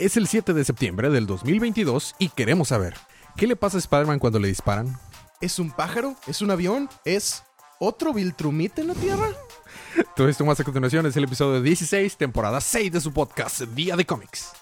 Es el 7 de septiembre del 2022 y queremos saber, ¿qué le pasa a Spider-Man cuando le disparan? ¿Es un pájaro? ¿Es un avión? ¿Es otro Viltrumite en la Tierra? Todo esto más a continuación es el episodio 16, temporada 6 de su podcast Día de Cómics.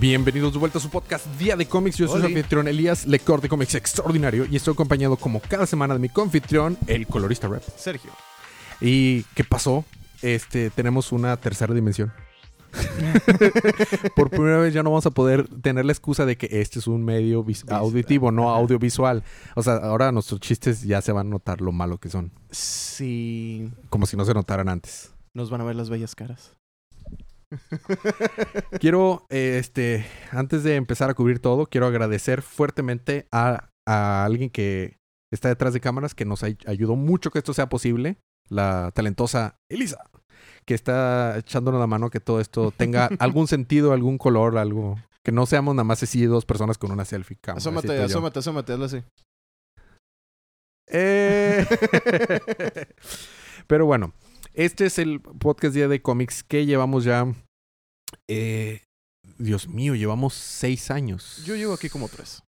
Bienvenidos de vuelta a su podcast Día de Cómics. Yo soy su anfitrión Elías, lector de cómics extraordinario, y estoy acompañado como cada semana de mi confitrión, el colorista rep. Sergio. ¿Y qué pasó? Este, tenemos una tercera dimensión. Por primera vez ya no vamos a poder tener la excusa de que este es un medio auditivo, no audiovisual. O sea, ahora nuestros chistes ya se van a notar lo malo que son, Sí. como si no se notaran antes. Nos van a ver las bellas caras. Quiero, eh, este, antes de empezar a cubrir todo, quiero agradecer fuertemente a, a alguien que está detrás de cámaras, que nos ay- ayudó mucho que esto sea posible, la talentosa Elisa, que está echándonos la mano que todo esto tenga algún sentido, algún color, algo. Que no seamos nada más así dos personas con una selfie cámara. Asómate, asómate, asómate, hazlo así. Eh. Pero bueno, este es el podcast Día de Cómics que llevamos ya. eh, Dios mío, llevamos seis años. Yo llevo aquí como tres.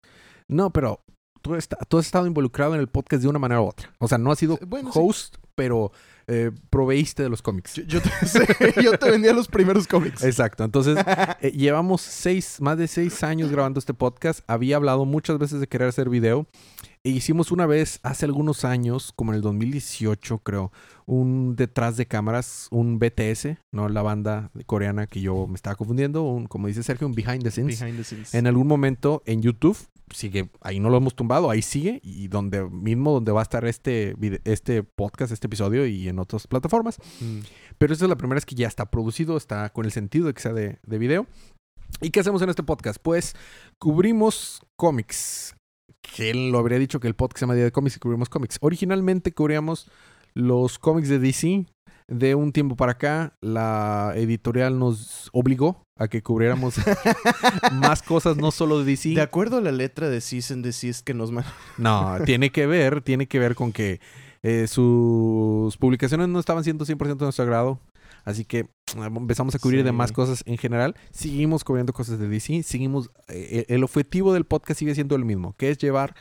No, pero tú, está- tú has estado involucrado en el podcast de una manera u otra. O sea, no has sido sí. host, pero eh, proveíste de los cómics. Yo, yo te, sí, yo te vendía los primeros cómics. Exacto. Entonces, eh, llevamos seis, más de seis años grabando este podcast. Había hablado muchas veces de querer hacer video. E hicimos una vez, hace algunos años, como en el 2018, creo, un detrás de cámaras, un BTS, ¿no? La banda coreana que yo me estaba confundiendo, un, como dice Sergio, un behind the scenes. Behind the scenes. En algún momento en YouTube, sigue, ahí no lo hemos tumbado, ahí sigue, y donde mismo donde va a estar este, este podcast, este episodio y en otras plataformas. Mm. Pero esta es la primera vez que ya está producido, está con el sentido de que sea de, de video. ¿Y qué hacemos en este podcast? Pues cubrimos cómics. ¿Quién lo habría dicho que el podcast se llama Día de Cómics y cubrimos cómics? Originalmente cubríamos los cómics de DC. De un tiempo para acá, la editorial nos obligó a que cubriéramos más cosas, no solo de DC. De acuerdo a la letra de Cease and Desist que nos No, tiene que ver, tiene que ver con que eh, sus publicaciones no estaban siendo 100% de nuestro agrado. Así que eh, empezamos a cubrir Sí. demás cosas en general. Seguimos cubriendo cosas de DC. Seguimos. eh, el objetivo del podcast sigue siendo el mismo, que es llevar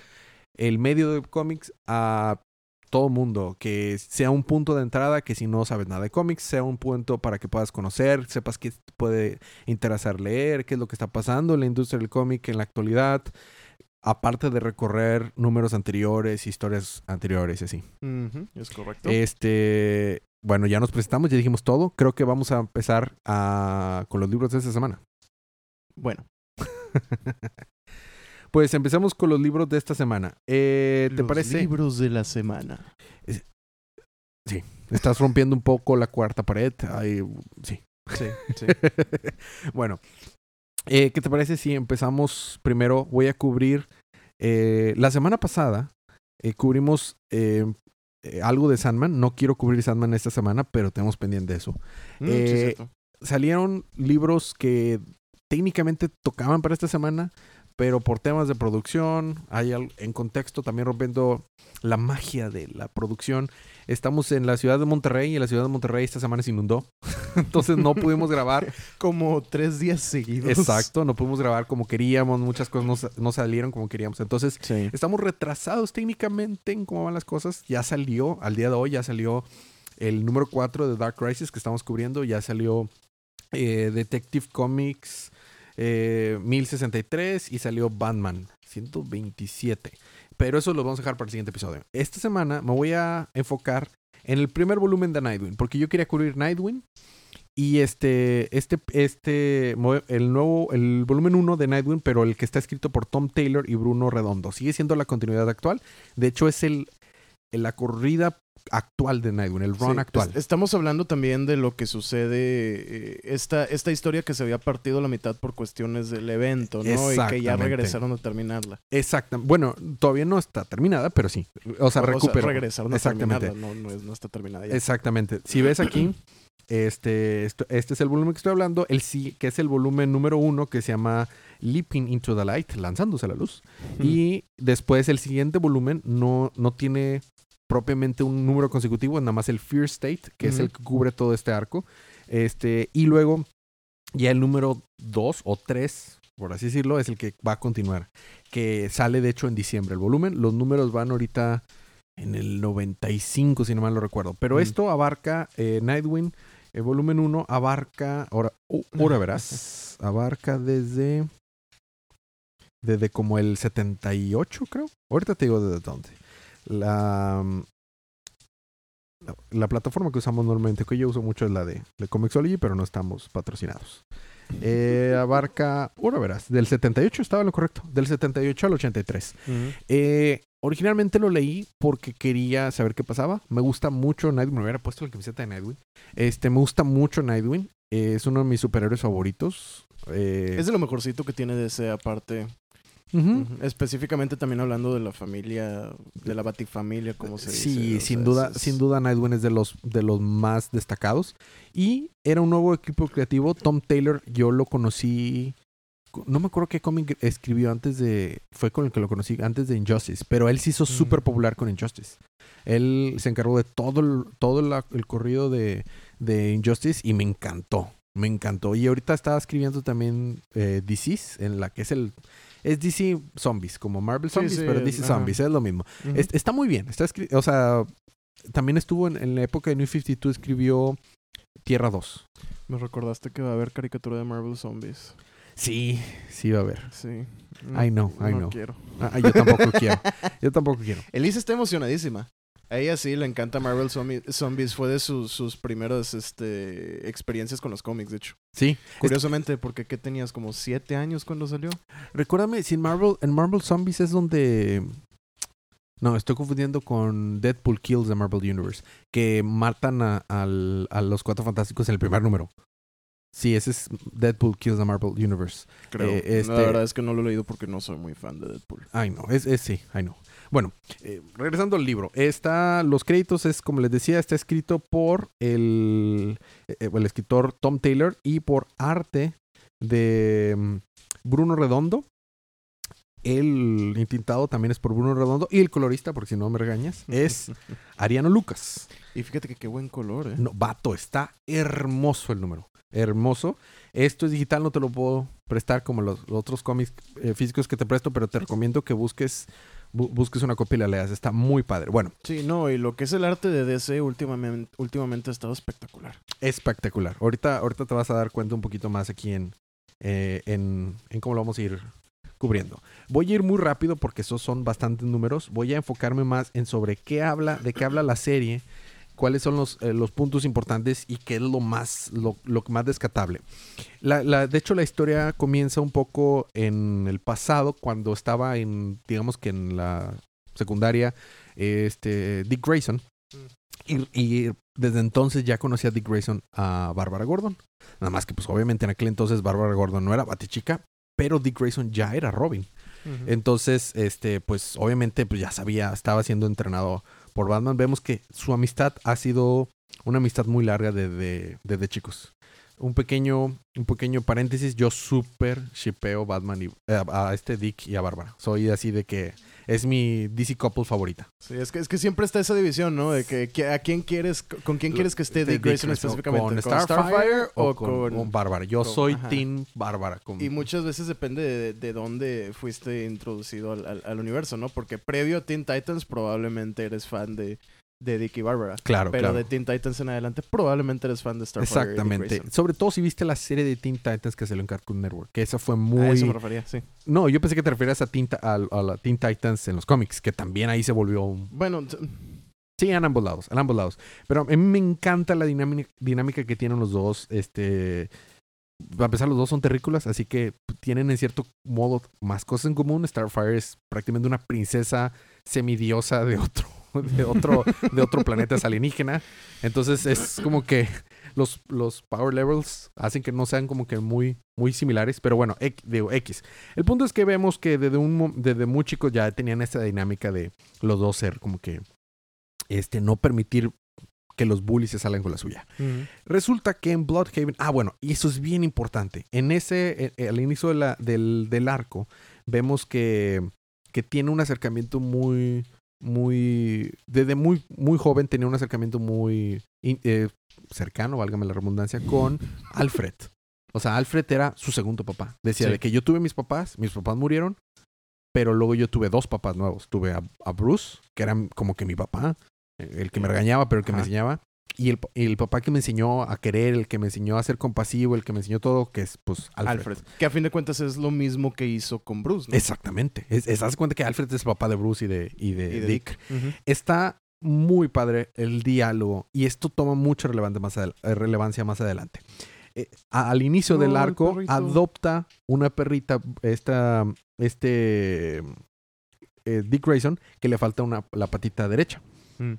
el medio de cómics a todo mundo. Que sea un punto de entrada, que si no sabes nada de cómics, sea un punto para que puedas conocer, sepas qué te puede interesar leer, qué es lo que está pasando en la industria del cómic en la actualidad aparte de recorrer números anteriores, historias anteriores y así. Es correcto. Este, bueno, ya nos presentamos, ya dijimos todo. Creo que vamos a empezar a- con los libros de esta semana. bueno, Pues empecemos con los libros de esta semana. Eh, ¿Te los parece? libros de la semana. Estás rompiendo un poco la cuarta pared. Ay, sí. Sí, sí. bueno, eh, ¿qué te parece si empezamos primero? Voy a cubrir. eh, la semana pasada eh, cubrimos eh, algo de Sandman. No quiero cubrir Sandman esta semana, pero tenemos pendiente eso. Mm, sí. Salieron libros que técnicamente tocaban para esta semana, pero por temas de producción, hay en contexto también rompiendo la magia de la producción. Estamos en la ciudad de Monterrey y la ciudad de Monterrey esta semana se inundó. Entonces no pudimos grabar. Como tres días seguidos. Exacto, no pudimos grabar como queríamos, muchas cosas no, no salieron como queríamos. Entonces, Sí. estamos retrasados técnicamente en cómo van las cosas. Ya salió, al día de hoy, ya salió el número 4 de Dark Crisis que estamos cubriendo. Ya salió eh, Detective Comics eh, 1063 y salió Batman 127. Pero eso lo vamos a dejar para el siguiente episodio. Esta semana me voy a enfocar en el primer volumen de Nightwing, porque yo quería cubrir Nightwing. Y este, este, este, el nuevo, el volumen 1 de Nightwing, pero el que está escrito por Tom Taylor y Bruno Redondo. Sigue siendo la continuidad actual. De hecho, es el, la corrida actual de Nightwing, el run Sí, actual. es- estamos hablando también de lo que sucede, eh, esta, esta historia que se había partido a la mitad por cuestiones del evento, ¿no? Y que ya Exactamente. regresaron a terminarla. Exacto. Bueno, todavía no está terminada, pero sí. O sea, O sea, recuperó. regresaron a Exactamente. terminarla, no, no, es- no está terminada ya. Exactamente. Si ves aquí, Este, esto- este es el volumen que estoy hablando, el sí, que es el volumen número uno que se llama Leaping into the Light, lanzándose a la luz. Y después el siguiente volumen no, no tiene propiamente un número consecutivo, nada más el Fear State, que es el que cubre todo este arco. Este, y luego ya el número 2 o 3, por así decirlo, es el que va a continuar. Que sale de hecho en diciembre el volumen. Los números van ahorita en el 95, si no mal lo recuerdo. Pero Mm. esto abarca eh, Nightwing. El volumen 1 abarca, ahora, ahora verás, abarca desde, desde como el 78, creo. Ahorita te digo desde dónde. La, la, la plataforma que usamos normalmente, que yo uso mucho es la de, de Comixology, pero no estamos patrocinados. Eh, abarca, ahora verás, del 78 estaba lo correcto, del 78 al 83. Ujú. Eh, originalmente lo leí porque quería saber qué pasaba. Me gusta mucho Nightwing. Me hubiera puesto la camiseta de Nightwing. Este, me gusta mucho Nightwing. Eh, es uno de mis superhéroes favoritos. Es de lo mejorcito que tiene DC aparte. Específicamente también hablando de la familia, de la batifamilia, como se dice. Sí, sin sea, duda, es- sin duda Nightwing es de los, de los más destacados. Y era un nuevo equipo creativo. Tom Taylor, yo lo conocí. No me acuerdo qué cómic escribió antes de. Fue con el que lo conocí antes de Injustice. Pero él se hizo Mm. súper popular con Injustice. Él se encargó de todo el, todo la- el corrido de, de Injustice y me encantó. Me encantó. Y ahorita estaba escribiendo también eh, DC's, en la que es el. Es DC Zombies, como Marvel Zombies, sí, pero DC ajá. Zombies, es lo mismo. Es- está muy bien. Está o sea, también estuvo en, en la época de New 52, escribió Tierra 2. Me recordaste que va a haber caricatura de Marvel Zombies. Sí, sí va a haber. Sí. I know, I no know. quiero. Ah, yo tampoco quiero. Yo tampoco quiero. Elise está emocionadísima. A ella sí le encanta Marvel Zombi- Zombies. Fue de sus, sus primeras este, experiencias con los cómics, de hecho. Sí. Curiosamente, porque ¿qué tenías? ¿Como siete años cuando salió? Recuérdame, si en Marvel, en Marvel Zombies es donde. No, estoy confundiendo con Deadpool Kills de Marvel Universe. Que matan a, al- a los cuatro fantásticos en el primer número. Sí, ese es Deadpool Kills the Marvel Universe. Creo. Eh, este- La verdad es que no lo he leído porque no soy muy fan de Deadpool. Ay, no, es, es sí, ay, no. Bueno, eh, regresando al libro. Está, los créditos es, como les decía, está escrito por el, eh, el escritor Tom Taylor y por arte de mm, Bruno Redondo. El intintado también es por Bruno Redondo. Y el colorista, porque si no me regañas, es Ariano Lucas. Y fíjate que qué buen color, ¿eh? No, vato, está hermoso el número. Hermoso. Esto es digital, no te lo puedo prestar como los, los otros cómics eh, físicos que te presto, pero te recomiendo que busques bu- busques una copia y la leas. Está muy padre. Bueno, Sí, no, y lo que es el arte de DC últimamente, últimamente ha estado espectacular. espectacular. Ahorita, ahorita te vas a dar cuenta un poquito más aquí en, eh, en, en cómo lo vamos a ir cubriendo. Voy a ir muy rápido porque esos son bastantes números. Voy a enfocarme más en sobre qué habla, de qué habla la serie, cuáles son los, eh, los puntos importantes y qué es lo más, lo, lo más descatable. La, la- de hecho, la historia comienza un poco en el pasado, cuando estaba en, digamos que en la secundaria, este, Dick Grayson. Y, y desde entonces ya conocía a Dick Grayson a Bárbara Gordon. Nada más que, pues, obviamente en aquel entonces Bárbara Gordon no era Batichica, pero Dick Grayson ya era Robin. Entonces, este, pues, obviamente, pues ya sabía, estaba siendo entrenado por Batman. Vemos que su amistad ha sido una amistad muy larga desde, chicos. Un pequeño, un pequeño paréntesis, yo súper shipeo Batman y eh, a este Dick y a Bárbara. Soy así de que es mi DC couple favorita. Sí, es que, es que siempre está esa división, ¿no? De que, que a quién quieres, con quién quieres que esté Dick Grayson específicamente. ¿Con Starfire, o con, con- Bárbara? Yo con- soy ajá. Team Bárbara. Y muchas veces depende de, de dónde fuiste introducido al, al- al universo, ¿no? Porque previo a Teen Titans probablemente eres fan de, de Dick y Barbara. Claro, Pero claro. de Teen Titans en adelante probablemente eres fan de Starfire. Exactamente. Sobre todo si viste la serie de Teen Titans que salió en Cartoon Network. Que esa fue A muy... eso me refería, sí. No, yo pensé que te referías a, Teen, a, a la Teen Titans en los cómics, que también ahí se volvió un... Bueno, Sí, en ambos lados, en ambos lados. Pero a mí me encanta la dinámica, dinámica que tienen los dos. Este... A pesar los dos son terrícolas, así que tienen en cierto modo más cosas en común. Starfire es prácticamente una princesa semidiosa de otro, de otro, de otro planeta es alienígena. Entonces es como que los, los power levels hacen que no sean como que muy, muy similares. Pero bueno, X, digo, X. El punto es que vemos que desde, un, desde muy chicos ya tenían esta dinámica de los dos ser como que este, no permitir que los bullies se salen con la suya. Resulta que en Bloodhaven, ah bueno, y eso es bien importante, en ese, al inicio de la- del, del arco, vemos que, que tiene un acercamiento muy, muy, desde muy, muy joven tenía un acercamiento muy eh, cercano, válgame la redundancia, con Alfred. O sea, Alfred era su segundo papá. Decía Sí. de que yo tuve mis papás, mis papás murieron, pero luego yo tuve dos papás nuevos. Tuve a, a Bruce, que era como que mi papá, el que me regañaba, pero el que me enseñaba. Y el, el papá que me enseñó a querer, el que me enseñó a ser compasivo, el que me enseñó todo, que es pues Alfred. Alfred. Que a fin de cuentas es lo mismo que hizo con Bruce, ¿no? Exactamente. Es, es- haz cuenta que Alfred es el papá de Bruce y de, y de Y de Dick. Está muy padre el diálogo y esto toma mucha relevante más eh, relevancia más adelante. Eh, a- al inicio del No, arco adopta una perrita, esta, este eh, Dick Grayson, que le falta una, la patita derecha. Mm.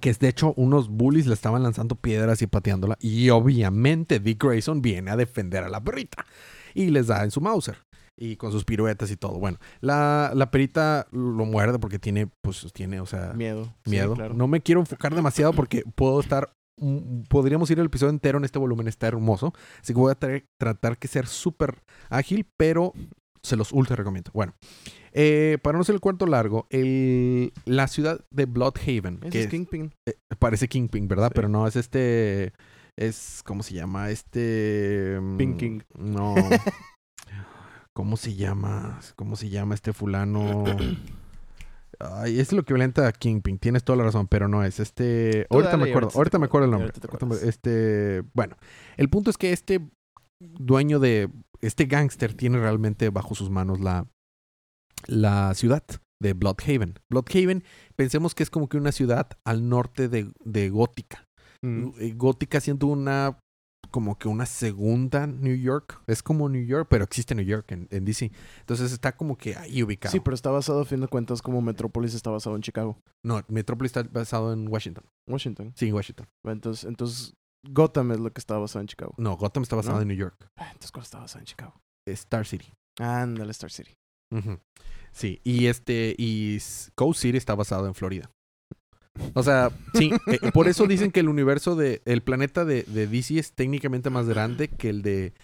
Que es de hecho unos bullies le estaban lanzando piedras y pateándola. Y obviamente Dick Grayson viene a defender a la perrita. Y les da en su Mauser. Y con sus piruetas y todo. Bueno, la, la perrita lo muerde porque tiene, pues tiene, o sea, Miedo. Sí, miedo. claro. No me quiero enfocar demasiado porque puedo estar. mm, Podríamos ir el episodio entero en este volumen, está hermoso. Así que voy a tra- tratar que ser súper ágil, pero se los ultra recomiendo. Bueno, eh, para no ser el cuarto largo, el, la ciudad de Bloodhaven, Ese que es Kingpin. eh, parece Kingpin, ¿verdad? Sí. Pero no, es este. Es. ¿Cómo se llama? Este. mm, Pink King. No. ¿Cómo se llama? ¿Cómo se llama este fulano? Ay, es lo que violenta a Kingpin. Tienes toda la razón, pero no es. Este. Tú Ahorita dale me acuerdo. ahorita me acuerdo el nombre. Este. Bueno. El punto es que este dueño de. Este gángster tiene realmente bajo sus manos la. La ciudad de Bloodhaven. Bloodhaven, pensemos que es como que una ciudad al norte de, de Gótica. Mm. Eh, Gótica siendo una como que una segunda New York. Es como New York, pero existe New York en, en DC. Entonces está como que ahí ubicado. Sí, pero está basado a fin de cuentas como Metrópolis está basado en Chicago. No, Metrópolis está basado en Washington. Washington. Sí, en Washington. Entonces, entonces Gotham es lo que está basado en Chicago. No, Gotham está basado ¿No? en New York. Ah, entonces ¿cuál está basado en Chicago? Star City. Ándale, Star City. Sí, y este, y Coast City está basado en Florida. O sea, sí, eh, por eso dicen que el universo de, el planeta de, de DC es técnicamente más grande que el de,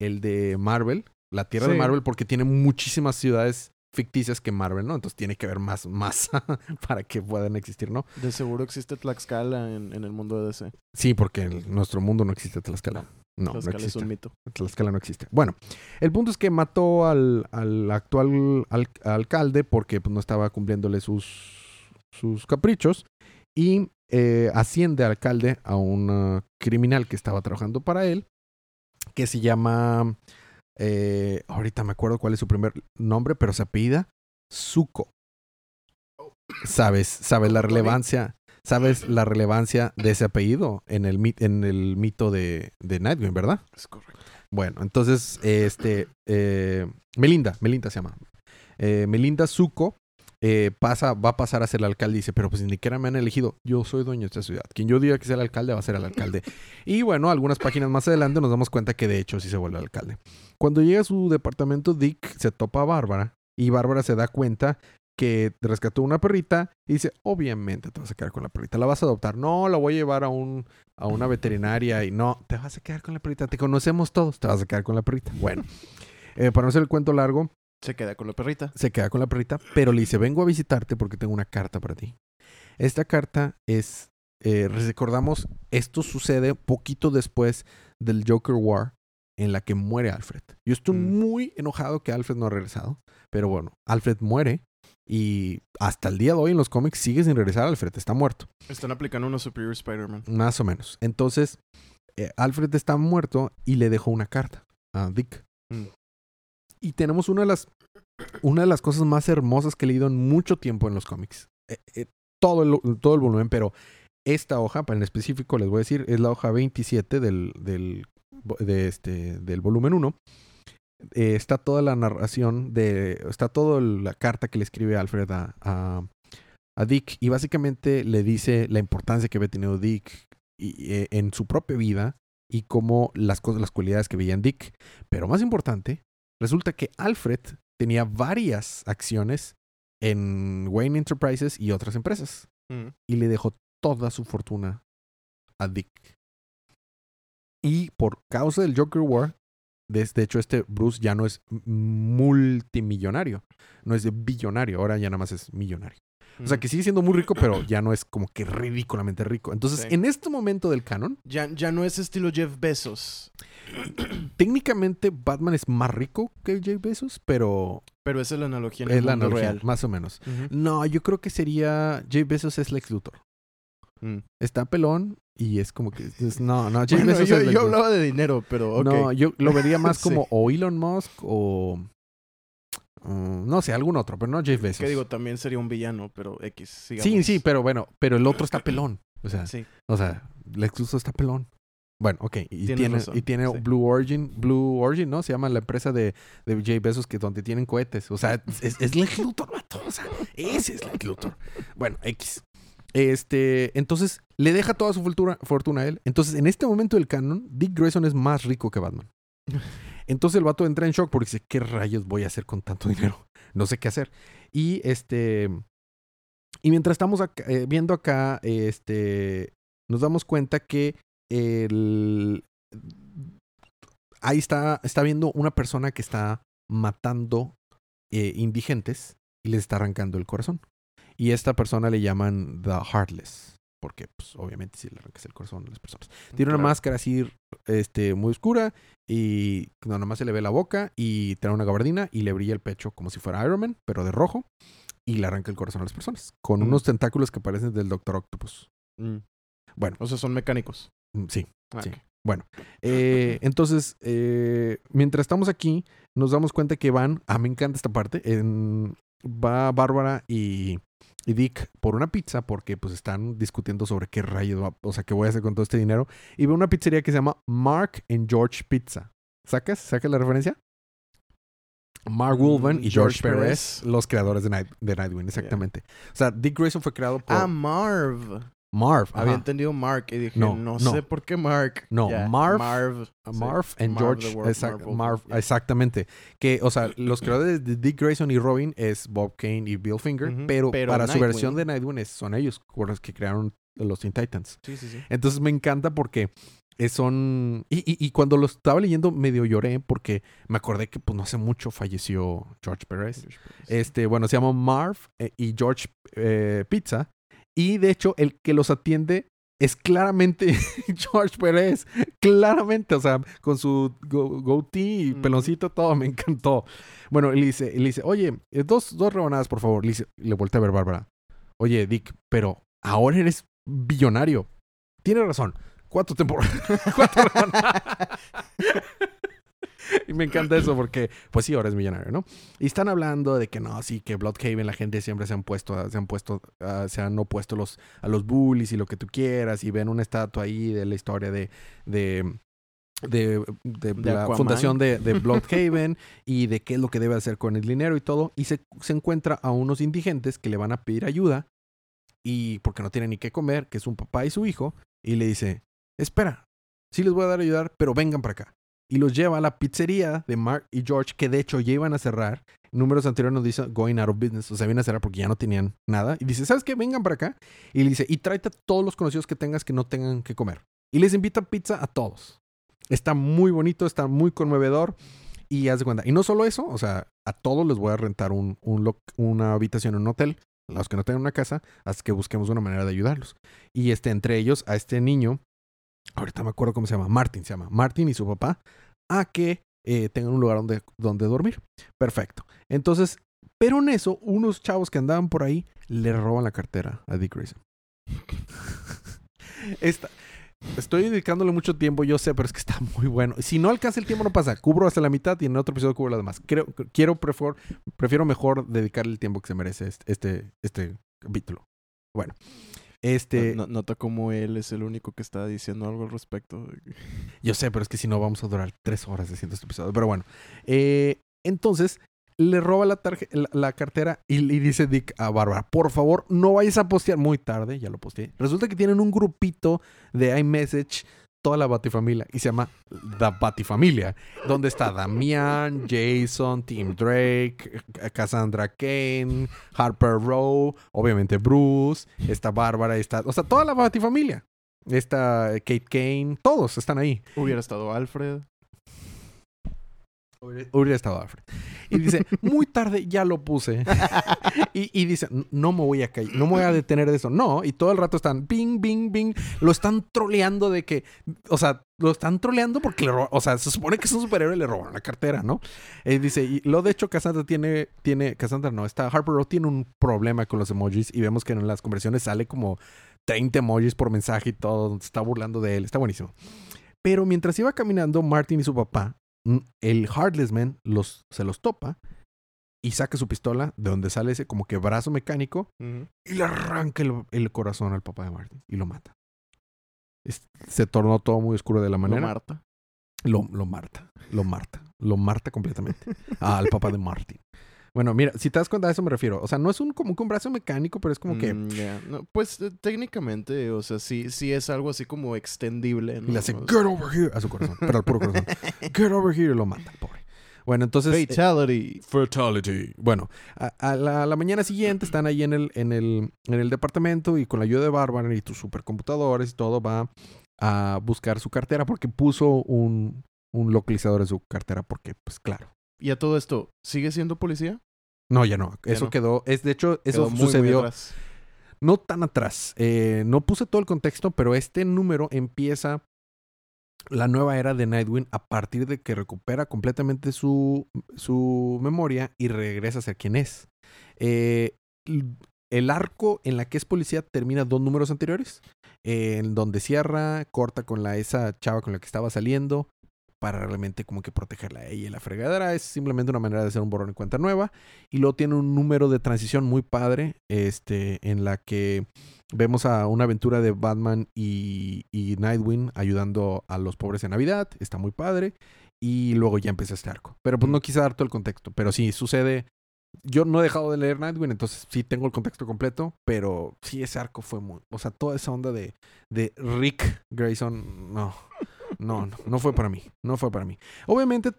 el de Marvel, la Tierra de. Marvel, porque tiene muchísimas ciudades ficticias que Marvel, ¿no? Entonces tiene que haber más masa para que puedan existir, ¿no? De seguro existe Tlaxcala en, en el mundo de DC. Sí, porque en nuestro mundo no existe Tlaxcala. No, no Tlaxcala es existe. un mito. Tlaxcala no existe. Bueno, el punto es que mató al, al actual al- alcalde porque pues, no estaba cumpliéndole sus, sus caprichos y eh, asciende al alcalde a un uh, criminal que estaba trabajando para él, que se llama, eh, ahorita me acuerdo cuál es su primer nombre, pero se apellida Zuko. ¿Sabes? ¿Sabes la relevancia? ¿Sabes la relevancia de ese apellido en el, mit- en el mito de, de Nightwing, verdad? Es correcto. Bueno, entonces, este, eh, Melinda, Melinda se llama. Eh, Melinda Zuko eh, pasa, va a pasar a ser el alcalde y dice, pero pues ni siquiera me han elegido. Yo soy dueño de esta ciudad. Quien yo diga que sea el alcalde va a ser el alcalde. y bueno, algunas páginas más adelante nos damos cuenta que de hecho sí se vuelve alcalde. Cuando llega a su departamento, Dick se topa a Bárbara y Bárbara se da cuenta que rescató una perrita y dice, obviamente te vas a quedar con la perrita, la vas a adoptar. No, la voy a llevar a un a una veterinaria y no, te vas a quedar con la perrita, te conocemos todos, te vas a quedar con la perrita. Bueno, eh, para no hacer el cuento largo, Se queda con la perrita. se queda con la perrita, pero le dice, vengo a visitarte porque tengo una carta para ti. Esta carta es, eh, recordamos, esto sucede poquito después del Joker War en la que muere Alfred. Yo estoy Mm. muy enojado que Alfred no ha regresado, pero bueno, Alfred muere y hasta el día de hoy en los cómics sigue sin regresar Alfred, está muerto. Están aplicando una Superior Spider-Man. Más o menos. Entonces, eh, Alfred está muerto y le dejó una carta a Dick. Mm. Y tenemos una de las una de las cosas más hermosas que he leído en mucho tiempo en los cómics. Eh, eh, todo, el, todo el volumen, pero esta hoja, para en específico les voy a decir, es la hoja 27 del, del, de este, del volumen 1. Eh, está toda la narración de. Está toda la carta que le escribe Alfred a, a, a Dick. Y básicamente le dice la importancia que había tenido Dick y, eh, en su propia vida y cómo las cosas, las cualidades que veía en Dick. Pero más importante, resulta que Alfred tenía varias acciones en Wayne Enterprises y otras empresas. Mm. Y le dejó toda su fortuna a Dick. Y por causa del Joker War, de, de hecho este Bruce ya no es multimillonario, no es billonario, ahora ya nada más es millonario. O sea que sigue siendo muy rico, pero ya no es como que ridículamente rico. Entonces, Sí. en este momento del canon, Ya, ya no es estilo Jeff Bezos, técnicamente Batman es más rico que Jay Bezos, pero pero esa es la analogía en el es la mundo analogía, real. más o menos. No, yo creo que sería Jay Bezos es Lex Luthor. Mm. Está pelón y es como que es- no, no, Jay Bueno, Bezos yo, hablaba de dinero, pero ok. No, yo lo vería más Sí. como o Elon Musk o no sé, algún otro, pero no Jeff Bezos. que digo, también sería un villano, pero X. sí, sigamos. sí, pero bueno, pero el otro está pelón. O sea, Sí. o sea, Lex Luthor está pelón. Bueno, ok. Y Tienes tiene, razón, y tiene sí. Blue Origin, Blue Origin, ¿no? Se llama la empresa de, de Jay Bezos que donde tienen cohetes. O sea, es, es Lex Luthor, vato. O sea, ese es Lex Luthor. Bueno, X. Este, entonces, le deja toda su fortuna, fortuna a él. Entonces, en este momento del canon, Dick Grayson es más rico que Batman. Entonces el vato entra en shock porque dice, ¿qué rayos voy a hacer con tanto dinero? No sé qué hacer. Y este... Y mientras estamos acá- eh, viendo acá, este... Nos damos cuenta que el... Ahí está, está viendo una persona que está matando eh, indigentes y les está arrancando el corazón. Y esta persona le llaman The Heartless. Porque, pues, obviamente, si le arrancas el corazón a las personas. Tiene una máscara así, este, muy oscura y no, nomás se le ve la boca y trae una gabardina y le brilla el pecho como si fuera Iron Man, pero de rojo y le arranca el corazón a las personas con Mm. unos tentáculos que parecen del Doctor Octopus. Mm. Bueno, O sea, son mecánicos. mm, sí. Ah, Sí. Bueno, eh, entonces, eh, mientras estamos aquí, nos damos cuenta que van, ah, me encanta esta parte, en- va Bárbara y, y Dick por una pizza porque pues están discutiendo sobre qué rayos, va- o sea, qué voy a hacer con todo este dinero. Y ve una pizzería que se llama Mark and George Pizza. ¿Sacas? ¿Sacas la referencia? Mark Mm, Wolven y George, George Perez, Perez. los creadores de, Night, de Nightwing, exactamente. O sea, Dick Grayson fue creado por Ah, Marv. Marv. Había ajá. entendido Mark y dije, No, no, no. sé por qué Mark. No, Marv- Marv. Sí. Marv and George. exact- Marv, yeah. Exactamente. Que, o sea, los creadores de Dick Grayson y Robin es Bob Kane y Bill Finger, pero, pero para su versión de Nightwing son ellos los que crearon los Teen Titans. Sí, sí, sí. Entonces me encanta porque son... Y, y- y cuando lo estaba leyendo medio lloré porque me acordé que pues no hace mucho falleció George Perez. Este, bueno, se llama Marv eh, y George eh, Pizza. Y de hecho, el que los atiende es claramente George Pérez. Claramente, o sea, con su go- goatee y peloncito, todo me encantó. Bueno, él dice, dice, oye, eh, dos, dos rebanadas, por favor. Le, dice, le voltea a ver Bárbara. Oye, Dick, pero ahora eres billonario. Tiene razón. Cuatro temporadas. Cuatro rebanadas. Y me encanta eso porque, pues sí, ahora es millonario, ¿no? Y están hablando de que no, sí, que Bloodhaven, la gente siempre se han puesto, se han puesto, ah, se han opuesto los, a los bullies y lo que tú quieras, y ven una estatua ahí de la historia de, de, de, de De la Aquaman. fundación de, de Bloodhaven y de qué es lo que debe hacer con el dinero y todo, y se, se encuentra a unos indigentes que le van a pedir ayuda, y porque no tienen ni qué comer, que es un papá y su hijo, y le dice, espera, sí les voy a dar ayudar, pero vengan para acá y los lleva a la pizzería de Mark y George, que de hecho ya iban a cerrar. Números anteriores nos dice going out of business, o sea, vienen a cerrar porque ya no tenían nada. Y dice, ¿sabes qué? Vengan para acá. Y le dice, y tráete a todos los conocidos que tengas que no tengan que comer. Y les invita pizza a todos. Está muy bonito, está muy conmovedor. Y haz de cuenta. Y no solo eso, o sea, a todos les voy a rentar un, una habitación un hotel, a los que no tengan una casa, hasta que busquemos una manera de ayudarlos. Y este, entre ellos, a este niño, ahorita me acuerdo cómo se llama, Martin se llama, Martin y su papá, a que eh, tengan un lugar donde, donde dormir. Perfecto. Entonces, pero en eso, unos chavos que andaban por ahí le roban la cartera a Dick Grayson. Esta- estoy dedicándole mucho tiempo, yo sé, pero es que está muy bueno. Si no alcanza el tiempo, no pasa. Cubro hasta la mitad y en otro episodio cubro lo demás. Creo, quiero, prefiero, prefiero mejor dedicarle el tiempo que se merece este, este, este capítulo. Bueno, este, No- nota como él es el único que está diciendo algo al respecto. Yo sé, pero es que si no vamos a durar tres horas haciendo este episodio. Pero bueno, eh, entonces le roba la, la, la cartera y le dice Dick a Bárbara, por favor, no vayas a postear muy tarde, ya lo posteé. Resulta que tienen un grupito de iMessage, toda la Batifamilia, y se llama The Batifamilia, donde está Damián, Jason, Tim Drake, Cassandra Kane, Harper Rowe, obviamente Bruce, está Bárbara, está, o sea, toda la Batifamilia. Está Kate Kane, todos están ahí. Hubiera estado Alfred. Hubiera estado Alfred. Y dice, muy tarde ya lo puse. y, y dice, no me voy a caer, no me voy a detener de eso. No, y todo el rato están bing, bing, bing. Lo están troleando de que, o sea, lo están troleando porque le o sea, se supone que es un superhéroe y le roban la cartera, ¿no? Y dice, y lo de hecho, Cassandra tiene, tiene, Cassandra no, está, Harper Row tiene un problema con los emojis y vemos que en las conversiones sale como 30 emojis por mensaje y todo, se está burlando de él, está buenísimo. Pero mientras iba caminando, Martin y su papá el Heartless Man los, se los topa y saca su pistola de donde sale ese como que brazo mecánico y le arranca el, corazón al papá de Martin y lo mata. se tornó todo muy oscuro de la manera. Lo Marta. Lo, lo Marta. Lo Marta. Lo Marta completamente. al papá de Martin. Bueno, mira, si te das cuenta a eso me refiero. O sea, no es un como que un brazo mecánico, pero es como que. Mm, no, pues eh, técnicamente, o sea, sí, sí es algo así como extendible. Y le hace get over here a su corazón, pero al puro corazón. get over here y lo mata, pobre. Bueno, entonces. Eh, Fatality. fatality. Bueno, a, la, mañana siguiente están ahí en el, en, el, en el departamento y con la ayuda de Bárbara y tus supercomputadores y todo va a buscar su cartera porque puso un, un localizador en su cartera porque, pues claro, ¿Y a todo esto, sigue siendo policía? No, ya no. eso quedó. Es, de hecho, eso sucedió. no tan atrás. Eh, no puse todo el contexto, pero este número empieza la nueva era de Nightwing a partir de que recupera completamente su, su memoria y regresa a ser quien es. Eh, el arco en la que es policía termina dos números anteriores, en donde cierra, corta con la esa chava con la que estaba saliendo, para realmente como que protegerla a ella y la fregadera. Es simplemente una manera de hacer un borrón en cuenta nueva. Y luego tiene un número de transición muy padre, este, en la que vemos a una aventura de Batman y, y Nightwing ayudando a los pobres en Navidad. Está muy padre. Y luego ya empieza este arco. Pero pues no quise dar todo el contexto. Pero sí, sucede. Yo no he dejado de leer Nightwing, entonces sí tengo el contexto completo, pero sí ese arco fue muy... O sea, toda esa onda de, de Rick Grayson, no. No, no, fue para mí. No fue para mí. Obviamente,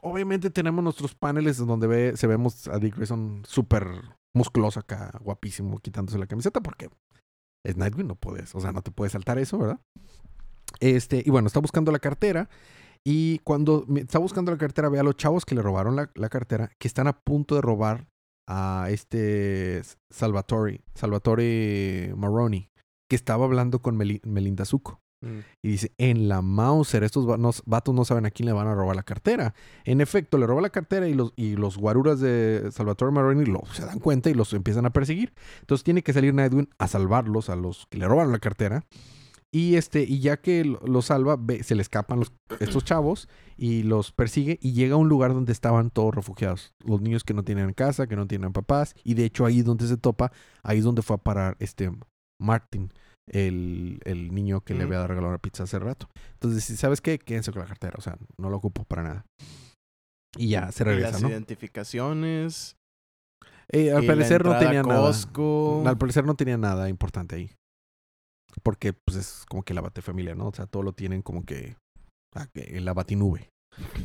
obviamente tenemos nuestros paneles donde ve, se vemos a Dick Grayson súper musculoso acá, guapísimo, quitándose la camiseta, porque es Nightwing, no puedes, o sea, no te puedes saltar eso, ¿verdad? Este, y bueno, está buscando la cartera. Y cuando está buscando la cartera, ve a los chavos que le robaron la, cartera, que están a punto de robar a este Salvatore, Salvatore Maroni, que estaba hablando con Melinda Zuko. Mm. Y dice, en la Mauser, estos vatos no saben a quién le van a robar la cartera. En efecto, le roba la cartera y los, guaruras de Salvatore Maroni lo, se dan cuenta y los empiezan a perseguir. Entonces tiene que salir Nightwing a salvarlos, a los que le roban la cartera. Y este, y ya que los salva, se le escapan los, estos chavos y los persigue y llega a un lugar donde estaban todos refugiados. Los niños que no tienen casa, que no tienen papás. Y de hecho ahí donde se topa, ahí es donde fue a parar este Martin el, el niño que le había regalado la pizza hace rato. Entonces, ¿sabes qué? Quédense con la cartera. O sea, no lo ocupo para nada. Y ya se regresa, las identificaciones. Eh, al parecer no tenía nada. Al parecer no tenía nada importante ahí. Porque pues es como que la bate familia, ¿no? O sea, todo lo tienen como que en la batinube.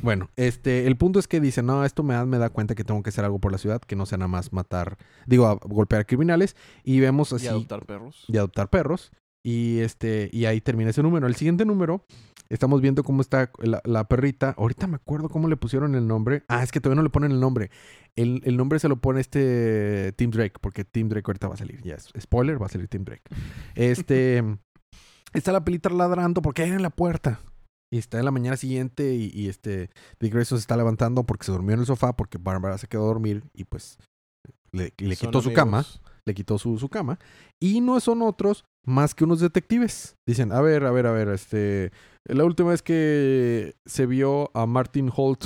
Bueno, este, el punto es que dice, no, esto me da, me da cuenta que tengo que hacer algo por la ciudad, que no sea nada más matar, digo, golpear criminales. Y vemos así. Y adoptar perros. Y adoptar perros. Y este, y ahí termina ese número. El siguiente número, estamos viendo cómo está la, perrita. Ahorita me acuerdo cómo le pusieron el nombre. Ah, es que todavía no le ponen el nombre. El, el nombre se lo pone este Tim Drake, porque Tim Drake ahorita va a salir. Ya es spoiler, va a salir Tim Drake. Este. está la pelita ladrando porque hay en la puerta. Y está en la mañana siguiente y, este Dick Grayson se está levantando porque se durmió en el sofá porque Barbara se quedó a dormir y pues le, quitó su cama. Le quitó su, su, cama. Y no son otros más que unos detectives. Dicen, a ver, a ver, a ver, este... La última vez que se vio a Martin Holt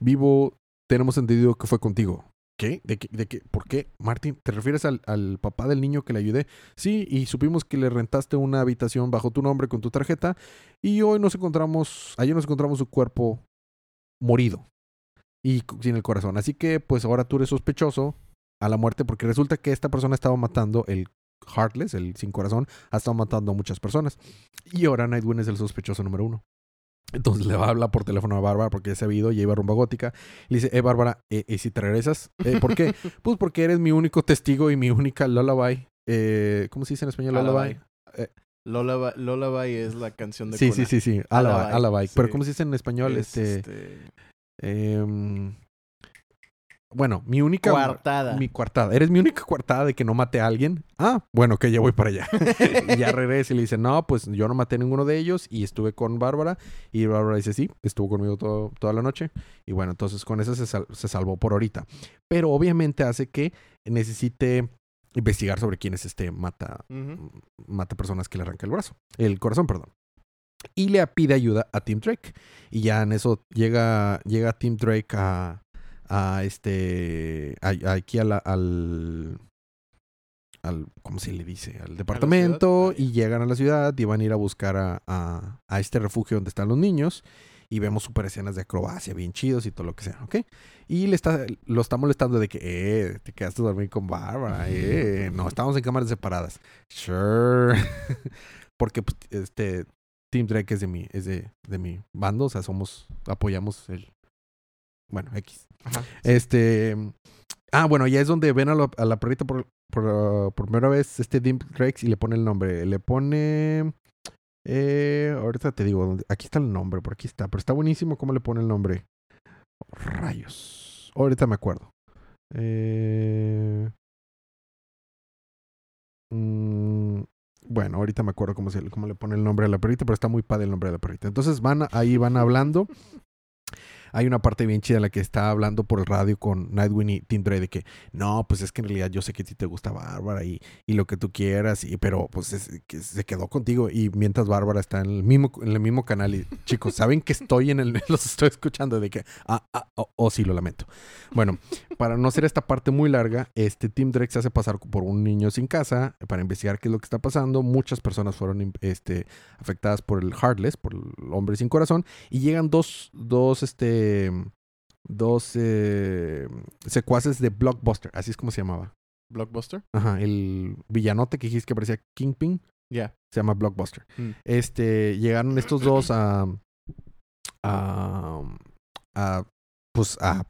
vivo, tenemos entendido que fue contigo. ¿Qué? ¿De qué? ¿De? ¿Por qué? Martín, ¿te refieres al, al, papá del niño que le ayudé? Sí, y supimos que le rentaste una habitación bajo tu nombre con tu tarjeta. Y hoy nos encontramos, ayer nos encontramos su cuerpo morido y sin el corazón. Así que, pues ahora tú eres sospechoso a la muerte porque resulta que esta persona estaba matando el Heartless, el sin corazón, ha estado matando a muchas personas. Y ahora Nightwing es el sospechoso número uno. Entonces le va a hablar por teléfono a Bárbara porque ya se ha ido, ya iba a rumba gótica. Le dice, eh, Bárbara, eh, ¿y si te regresas? Eh, ¿Por qué? pues porque eres mi único testigo y mi única lullaby. Eh, ¿Cómo se dice en español lullaby? Eh, Lullaby, Lullaby es la canción de Sí, cuna. sí, sí, sí. Alabai, Alabai. Alabai. Pero sí. ¿cómo se dice en español? Es, este, este, em, bueno, mi única... Coartada. Mi coartada. ¿Eres mi única coartada de que no maté a alguien? Ah, bueno, que ya voy para allá. y ya regresa y le dice, no, pues yo no maté a ninguno de ellos y estuve con Bárbara. Y Bárbara dice, sí, estuvo conmigo todo- toda la noche. Y bueno, entonces con eso se, sal- se salvó por ahorita. Pero obviamente hace que necesite investigar sobre quién es este mata, mata personas que le arranca el brazo, el corazón, perdón. Y le pide ayuda a Tim Drake. Y ya en eso llega, llega Tim Drake a, a este, a- a- aquí a la- al, al, ¿cómo se le dice? Al departamento y llegan a la ciudad y van a ir a buscar a, a, a este refugio donde están los niños. Y vemos super escenas de acrobacia bien chidos y todo lo que sea, ¿ok? Y le está, lo está molestando de que, eh, te quedaste a dormir con Bárbara, eh. No, estábamos en cámaras separadas. Sure. Porque, pues, este, Team Drake es de mi, es de, de mi bando, o sea, somos, apoyamos el, bueno, X. Ajá. Este, ah, bueno, ya es donde ven a, la- a la perrita por, por, uh, por primera vez, este Tim Drake, y le pone el nombre. Le pone, eh, ahorita te digo, dónde- aquí está el nombre, por aquí está, pero está buenísimo cómo le pone el nombre. Rayos. Ahorita me acuerdo. Eh, mm, bueno, ahorita me acuerdo cómo, se, cómo le pone el nombre a la perrita, pero está muy padre el nombre de la perrita. Entonces van ahí van hablando. Hay una parte bien chida en la que está hablando por el radio con Nightwing y Tim Drake de que no, pues es que en realidad yo sé que a ti te gusta Bárbara y, y lo que tú quieras, y, pero pues es- que se quedó contigo. Y mientras Bárbara está en el mismo, en el mismo canal y chicos, saben que estoy en el, los estoy escuchando de que, ah, ah, oh, oh, sí, lo lamento. Bueno, para no hacer esta parte muy larga, este Tim Drake se hace pasar por un niño sin casa para investigar qué es lo que está pasando. Muchas personas fueron este, afectadas por el Heartless, por el hombre sin corazón, y llegan dos, dos, este, dos eh, secuaces de Blockbuster, así es como se llamaba. Blockbuster. Ajá, el villanote que dijiste que parecía Kingpin, Ya. se llama Blockbuster. Mm. Este, llegaron estos dos a, a, a, pues a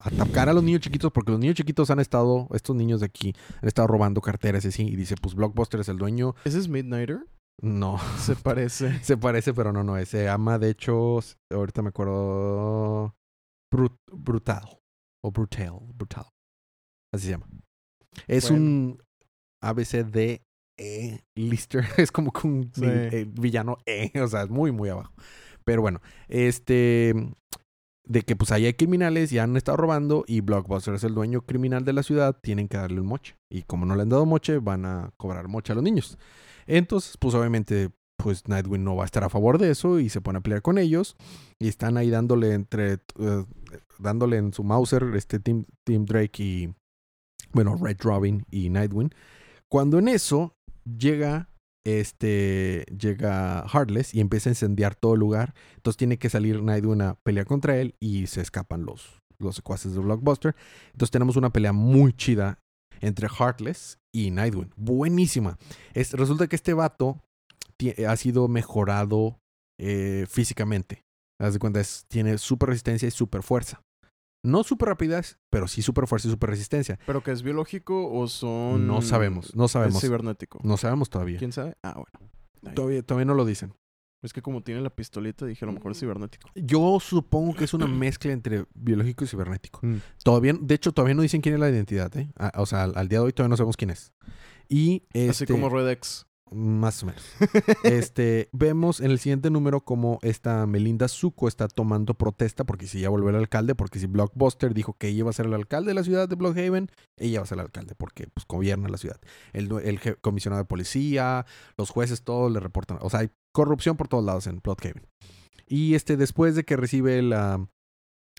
atacar a los niños chiquitos porque los niños chiquitos han estado, estos niños de aquí, han estado robando carteras y así, y dice, pues Blockbuster es el dueño. ¿Ese es Midnighter? No, Se parece. se parece, pero no, no, se llama, de hecho, ahorita me acuerdo, Brut- Brutal, o Brutal, Brutal, así se llama. Es Bueno. un ABCD E Lister, es como que un Sí. vi- eh, villano E, o sea, es muy, muy abajo. Pero bueno, este, de que pues ahí hay criminales y han estado robando y Blockbuster es el dueño criminal de la ciudad, tienen que darle un moche. Y como no le han dado moche, van a cobrar moche a los niños. Entonces, pues obviamente, pues Nightwing no va a estar a favor de eso y se pone a pelear con ellos. Y están ahí dándole entre, eh, dándole en su Mauser, este Team, Team Drake y, bueno, Red Robin y Nightwing. Cuando en eso llega, este, llega Heartless y empieza a incendiar todo el lugar. Entonces tiene que salir Nightwing a pelear contra él y se escapan los, los secuaces de Blockbuster. Entonces tenemos una pelea muy chida entre Heartless y Nightwing. Buenísima. Es, resulta que este vato ti- ha sido mejorado eh, físicamente. Haz de cuenta, es- tiene super resistencia y super fuerza. No super rapidez, pero sí super fuerza y super resistencia. ¿Pero que es biológico o son...? No sabemos, no Es sabemos. cibernético. No sabemos todavía. ¿Quién sabe? Ah, bueno. Todavía, todavía no lo dicen. Es que como tiene la pistolita, dije a lo mejor es cibernético. Yo supongo que es una mezcla entre biológico y cibernético. Mm. Todavía, de hecho, todavía no dicen quién es la identidad, ¿eh? O sea, al, al día de hoy todavía no sabemos quién es. Y Así este, como Red X. Más o menos. este, vemos en el siguiente número como esta Melinda Zuko está tomando protesta porque si ya volvió el alcalde, porque si Blockbuster dijo que ella iba a ser el alcalde de la ciudad de Blockhaven, ella va a ser el alcalde porque pues gobierna la ciudad. El, el comisionado de policía, los jueces, todos le reportan. O sea, hay corrupción por todos lados en Blockhaven. Y este, después de que recibe la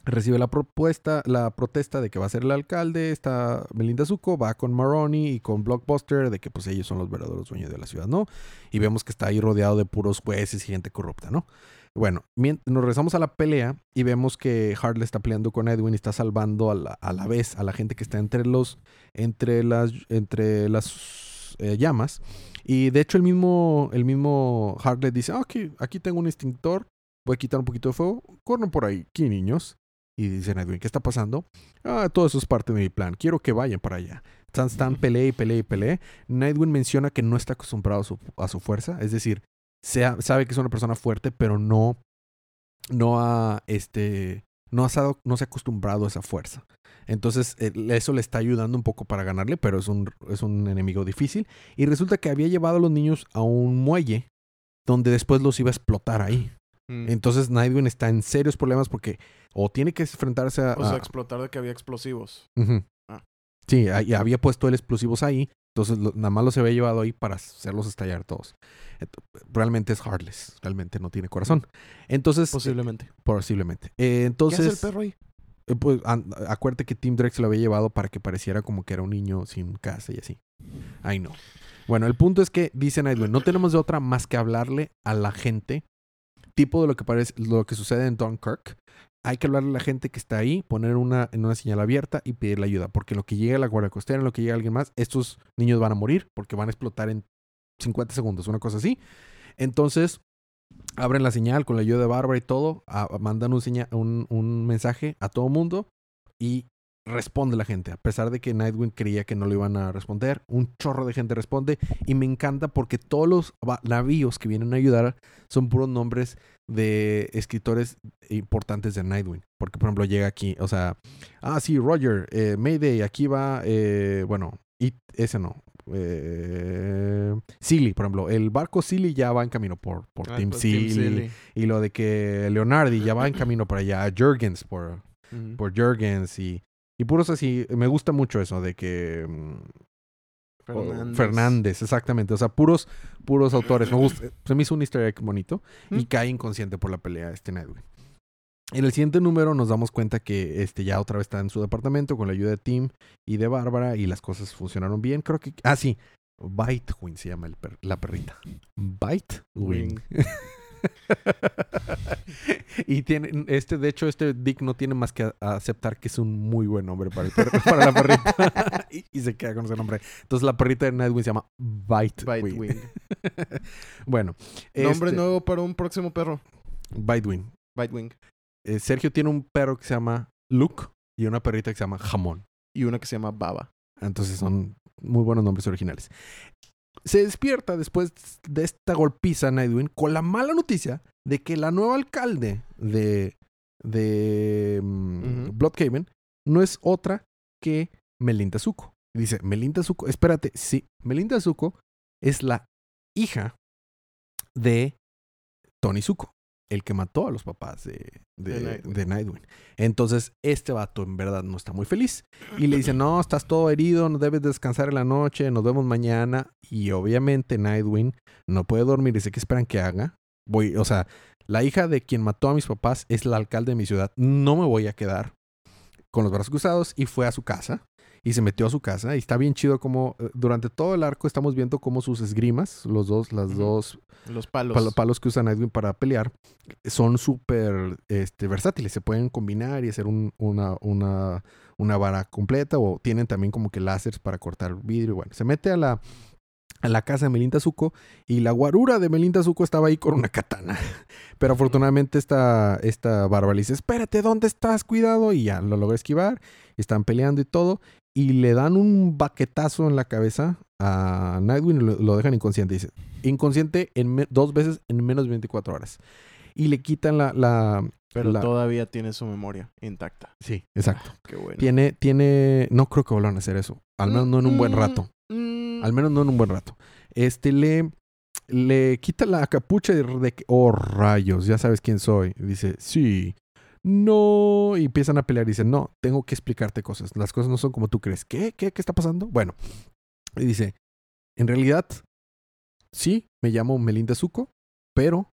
recibe la propuesta, la protesta de que va a ser el alcalde, está Melinda Zuko, va con Maroni y con Blockbuster de que pues ellos son los verdaderos dueños de la ciudad, ¿no? Y vemos que está ahí rodeado de puros jueces y gente corrupta, ¿no? Bueno, nos regresamos a la pelea y vemos que Harley está peleando con Edwin y está salvando a la, a la vez a la gente que está entre los entre las entre las eh, llamas y de hecho el mismo el mismo Harley dice, ah, aquí aquí tengo un extintor, voy a quitar un poquito de fuego, corren por ahí, aquí niños. Y dice Edwin, ¿qué está pasando? Ah, todo eso es parte de mi plan. Quiero que vayan para allá. Están, están pelea y pelea y pelea. Nightwing menciona que no está acostumbrado a su, a su fuerza. Es decir, sea- sabe que es una persona fuerte, pero no, no ha, este, no no se ha acostumbrado a esa fuerza. Entonces, eh, eso le está ayudando un poco para ganarle, pero es un, es un enemigo difícil. Y resulta que había llevado a los niños a un muelle donde después los iba a explotar ahí. Mm. Entonces, Nightwing está en serios problemas porque o tiene que enfrentarse a... O sea, a- explotar de que había explosivos. Ujú. Ah. Sí, ahí había puesto el explosivos ahí. Entonces, lo- nada más los había llevado ahí para hacerlos estallar todos. Ent- Realmente es heartless. Realmente no tiene corazón. Entonces, Posiblemente. posiblemente. Eh, ¿Qué entonces, hace el perro ahí? eh, pues, acuérdate que Tim Drake se lo había llevado para que pareciera como que era un niño sin casa y así. Ay, no. Bueno, el punto es que dice Nightwing, no tenemos de otra más que hablarle a la gente, tipo de lo que parece, lo que sucede en Dunkirk. Hay que hablarle a la gente que está ahí, poner una, en una señal abierta y pedirle ayuda. Porque lo que llegue a la Guardia Costera, lo que llegue alguien más, estos niños van a morir porque van a explotar en 50 segundos, una cosa así. Entonces, abren la señal con la ayuda de Bárbara y todo, a- mandan un, un, mensaje a todo mundo y responde la gente. A pesar de que Nightwing creía que no lo iban a responder, un chorro de gente responde y me encanta porque todos los navíos que vienen a ayudar son puros nombres de escritores importantes de Nightwing. Porque, por ejemplo, llega aquí, o sea, ah, sí, Roger, eh, Mayday, aquí va, eh, bueno, y ese no. Eh, Silly, por ejemplo, el barco Silly ya va en camino por, por Ah, Team pues, Team Silly. Y lo de que Leonardi ya va en camino para allá, Jurgens por, por Jurgens y, y puros así. Me gusta mucho eso de que. Fernández. Fernández, exactamente. O sea, puros, puros autores. Me gusta. Se me hizo un easter egg bonito. Y Mm. cae inconsciente por la pelea este Nightwing. En el siguiente número nos damos cuenta que este ya otra vez está en su departamento con la ayuda de Tim y de Bárbara y las cosas funcionaron bien. Creo que... Ah, sí. Bitewing se llama el per- la perrita. Bitewing. y tiene, este, de hecho, este Dick no tiene más que aceptar que es un muy buen nombre para, el para la perrita. y, y se queda con ese nombre. Entonces la perrita de Nightwing se llama Bitewing. Bitewing. bueno. Nombre este, nuevo para un próximo perro. Bitewing. Bitewing. Eh, Sergio tiene un perro que se llama Luke y una perrita que se llama Jamón. Y una que se llama Baba. Entonces son muy buenos nombres originales. Se despierta después de esta golpiza Nightwing con la mala noticia de que la nueva alcalde de, de mm. Bloodhaven no es otra que Melinda Zuko. Dice, Melinda Zuko, espérate, sí, Melinda Zuko es la hija de Tony Zuko, el que mató a los papás de, de, De Nightwing. de Nightwing. Entonces, este vato en verdad no está muy feliz. Y le dice, no, estás todo herido, no debes descansar en la noche, nos vemos mañana. Y obviamente Nightwing no puede dormir, dice, ¿qué esperan que haga? Voy, o sea, la hija de quien mató a mis papás es la alcalde de mi ciudad. No me voy a quedar con los brazos cruzados y fue a su casa. Y se metió a su casa y está bien chido como eh, durante todo el arco estamos viendo cómo sus esgrimas, los dos, las dos Los palos. palo- palos que usa Nightwing para pelear son súper este, versátiles. Se pueden combinar y hacer un- una, una, una vara completa o tienen también como que láseres para cortar vidrio. Bueno, se mete a la, a la casa de Melinda Zuko y la guarura de Melinda Zuko estaba ahí con una katana. Pero afortunadamente esta, esta barba le dice, espérate, ¿dónde estás? Cuidado. Y ya lo logra esquivar. Están peleando y todo. Y le dan un baquetazo en la cabeza a Nightwing y lo, lo dejan inconsciente. Dice, inconsciente en dos veces en menos de 24 horas. Y le quitan la... la Pero la- todavía tiene su memoria intacta. Sí, exacto. Ah, qué bueno. Tiene, tiene... No creo que vuelvan a hacer eso. Al menos no en un buen Mm, rato. mm, Al menos no en un buen rato. Este le... Le quita la capucha de, de que- oh rayos, ya sabes quién soy. Dice, sí, no. Y empiezan a pelear y dicen, no, tengo que explicarte cosas. Las cosas no son como tú crees. ¿Qué? ¿Qué? ¿Qué está pasando? Bueno, y dice, en realidad, sí, me llamo Melinda Zuko, pero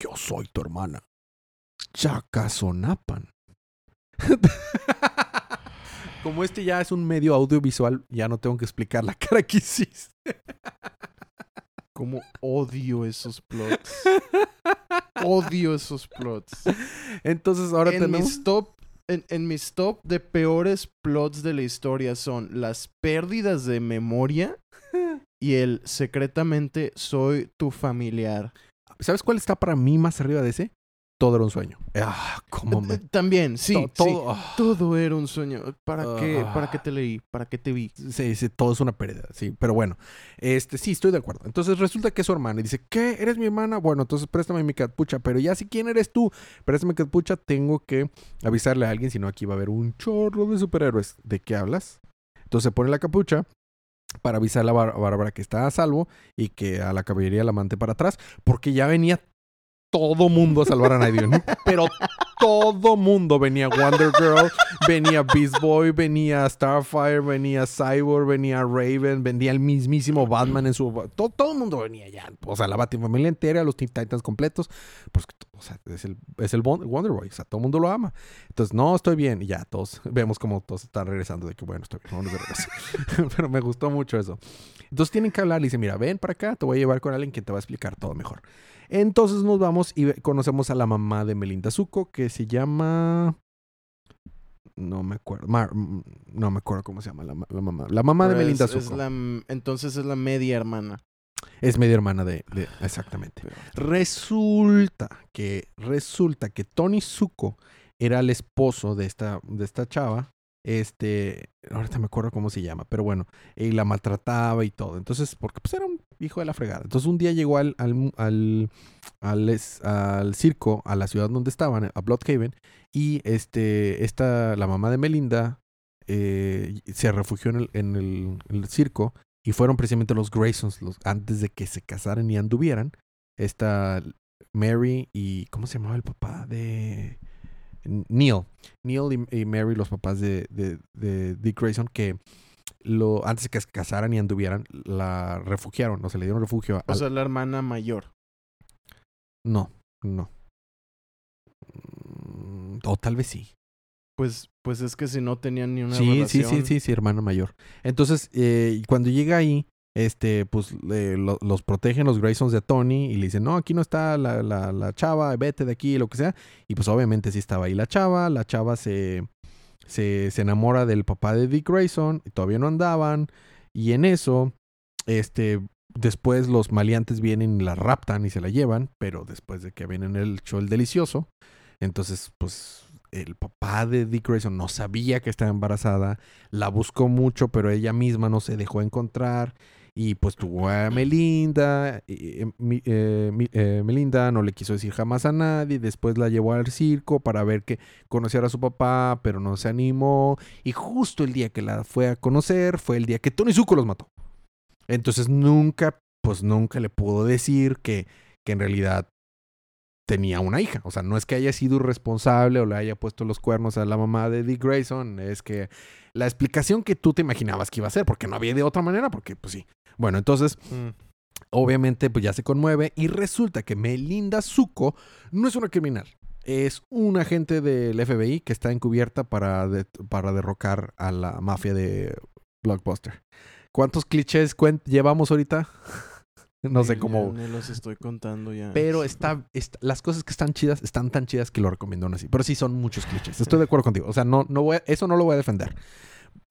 yo soy tu hermana. Chakazonapan. Como este ya es un medio audiovisual, ya no tengo que explicar la cara que hiciste. Como odio esos plots. odio esos plots. Entonces ahora en tenemos... mis top en, en mis top de peores plots de la historia son las pérdidas de memoria y el secretamente soy tu familiar. ¿Sabes cuál está para mí más arriba de ese? Todo era un sueño. Ah, cómo me... También, sí, to- sí. todo, ah. Todo era un sueño. ¿Para qué, Ah. ¿Para qué te leí? ¿Para qué te vi? Sí, sí, todo es una pérdida, sí. Pero bueno, este, sí, estoy de acuerdo. Entonces resulta que es su hermana y dice, ¿qué? ¿Eres mi hermana? Bueno, entonces préstame mi capucha. Pero ya si quién eres tú, préstame mi capucha, tengo que avisarle a alguien, si no aquí va a haber un chorro de superhéroes. ¿De qué hablas? Entonces se pone la capucha para avisarle a Bar- a Bárbara que está a salvo y que a la caballería la mante para atrás, porque ya venía todo mundo a salvar a Night ¿no? Pero todo mundo venía Wonder Girl, venía Beast Boy, venía Starfire, venía Cyborg, venía Raven, venía el mismísimo Batman en su... Todo, todo el mundo venía ya. O sea, la Batifamilia entera, los Teen Titans completos. Pues, o sea, es el, es el Won- Wonder Boy. O sea, todo el mundo lo ama. Entonces, no, estoy bien. Y ya, todos vemos como todos están regresando de que, bueno, estoy bien, vámonos de regreso. Pero me gustó mucho eso. Entonces tienen que hablar. Le dice, mira, ven para acá, te voy a llevar con alguien que te va a explicar todo mejor. Entonces nos vamos y conocemos a la mamá de Melinda Zuko, que se llama... No me acuerdo. Mar- mm, no me acuerdo cómo se llama la, ma- la mamá. La mamá de Pero Melinda es- es Zuko. la- entonces es la media hermana. Es media hermana de... de- exactamente. Resulta que... Resulta que Tony Zuko era el esposo de esta, de esta chava. Este... Ahorita me acuerdo cómo se llama. Pero bueno. Y la maltrataba y todo. Entonces... Porque pues era un hijo de la fregada. Entonces un día llegó al... al, al al, circo, a la ciudad donde estaban, a Bloodhaven, y este, esta, la mamá de Melinda eh, se refugió en el, en el- en el circo y fueron precisamente los Graysons, los, antes de que se casaran y anduvieran, esta Mary y, ¿cómo se llamaba el papá de Neil? Neil y, y Mary, los papás de, de, de Dick Grayson, que lo, antes de que se casaran y anduvieran, la refugiaron, o se le dieron refugio O al- sea, la hermana mayor. no, no. Mm, O tal vez sí. Pues, pues es que si no tenían ni una Sí, sí, relación. sí, sí, sí, hermana mayor. Entonces, eh, cuando llega ahí, este, pues eh, lo- los protegen los Graysons de Tony y le dicen, no, aquí no está la, la, la chava, vete de aquí, lo que sea. Y pues obviamente sí estaba ahí la chava, la chava se, se, se enamora del papá de Dick Grayson, y todavía no andaban. Y en eso, este, después los maleantes vienen y la raptan y se la llevan, pero después de que vienen el show el delicioso, entonces, pues el papá de Dick Grayson no sabía que estaba embarazada, la buscó mucho, pero ella misma no se dejó encontrar. Y pues tuvo a Melinda, y, eh, eh, Melinda no le quiso decir jamás a nadie, después la llevó al circo para ver que conociera a su papá, pero no se animó. Y justo el día que la fue a conocer fue el día que Tony Zuko los mató. Entonces nunca, pues nunca le pudo decir que, que en realidad tenía una hija. O sea, no es que haya sido irresponsable o le haya puesto los cuernos a la mamá de Dick Grayson, es que la explicación que tú te imaginabas que iba a ser, porque no había de otra manera, porque pues sí. Bueno, entonces, Mm. obviamente, pues ya se conmueve y resulta que Melinda Zuko no es una criminal. Es un agente del FBI que está encubierta para, de- para derrocar a la mafia de Blockbuster. ¿Cuántos clichés llevamos ahorita? No sé cómo... ni los estoy contando ya. Pero está, está- las cosas que están chidas están tan chidas que lo recomiendo aún así. Pero sí son muchos clichés. Estoy de acuerdo contigo. O sea, no, no voy a- eso no lo voy a defender.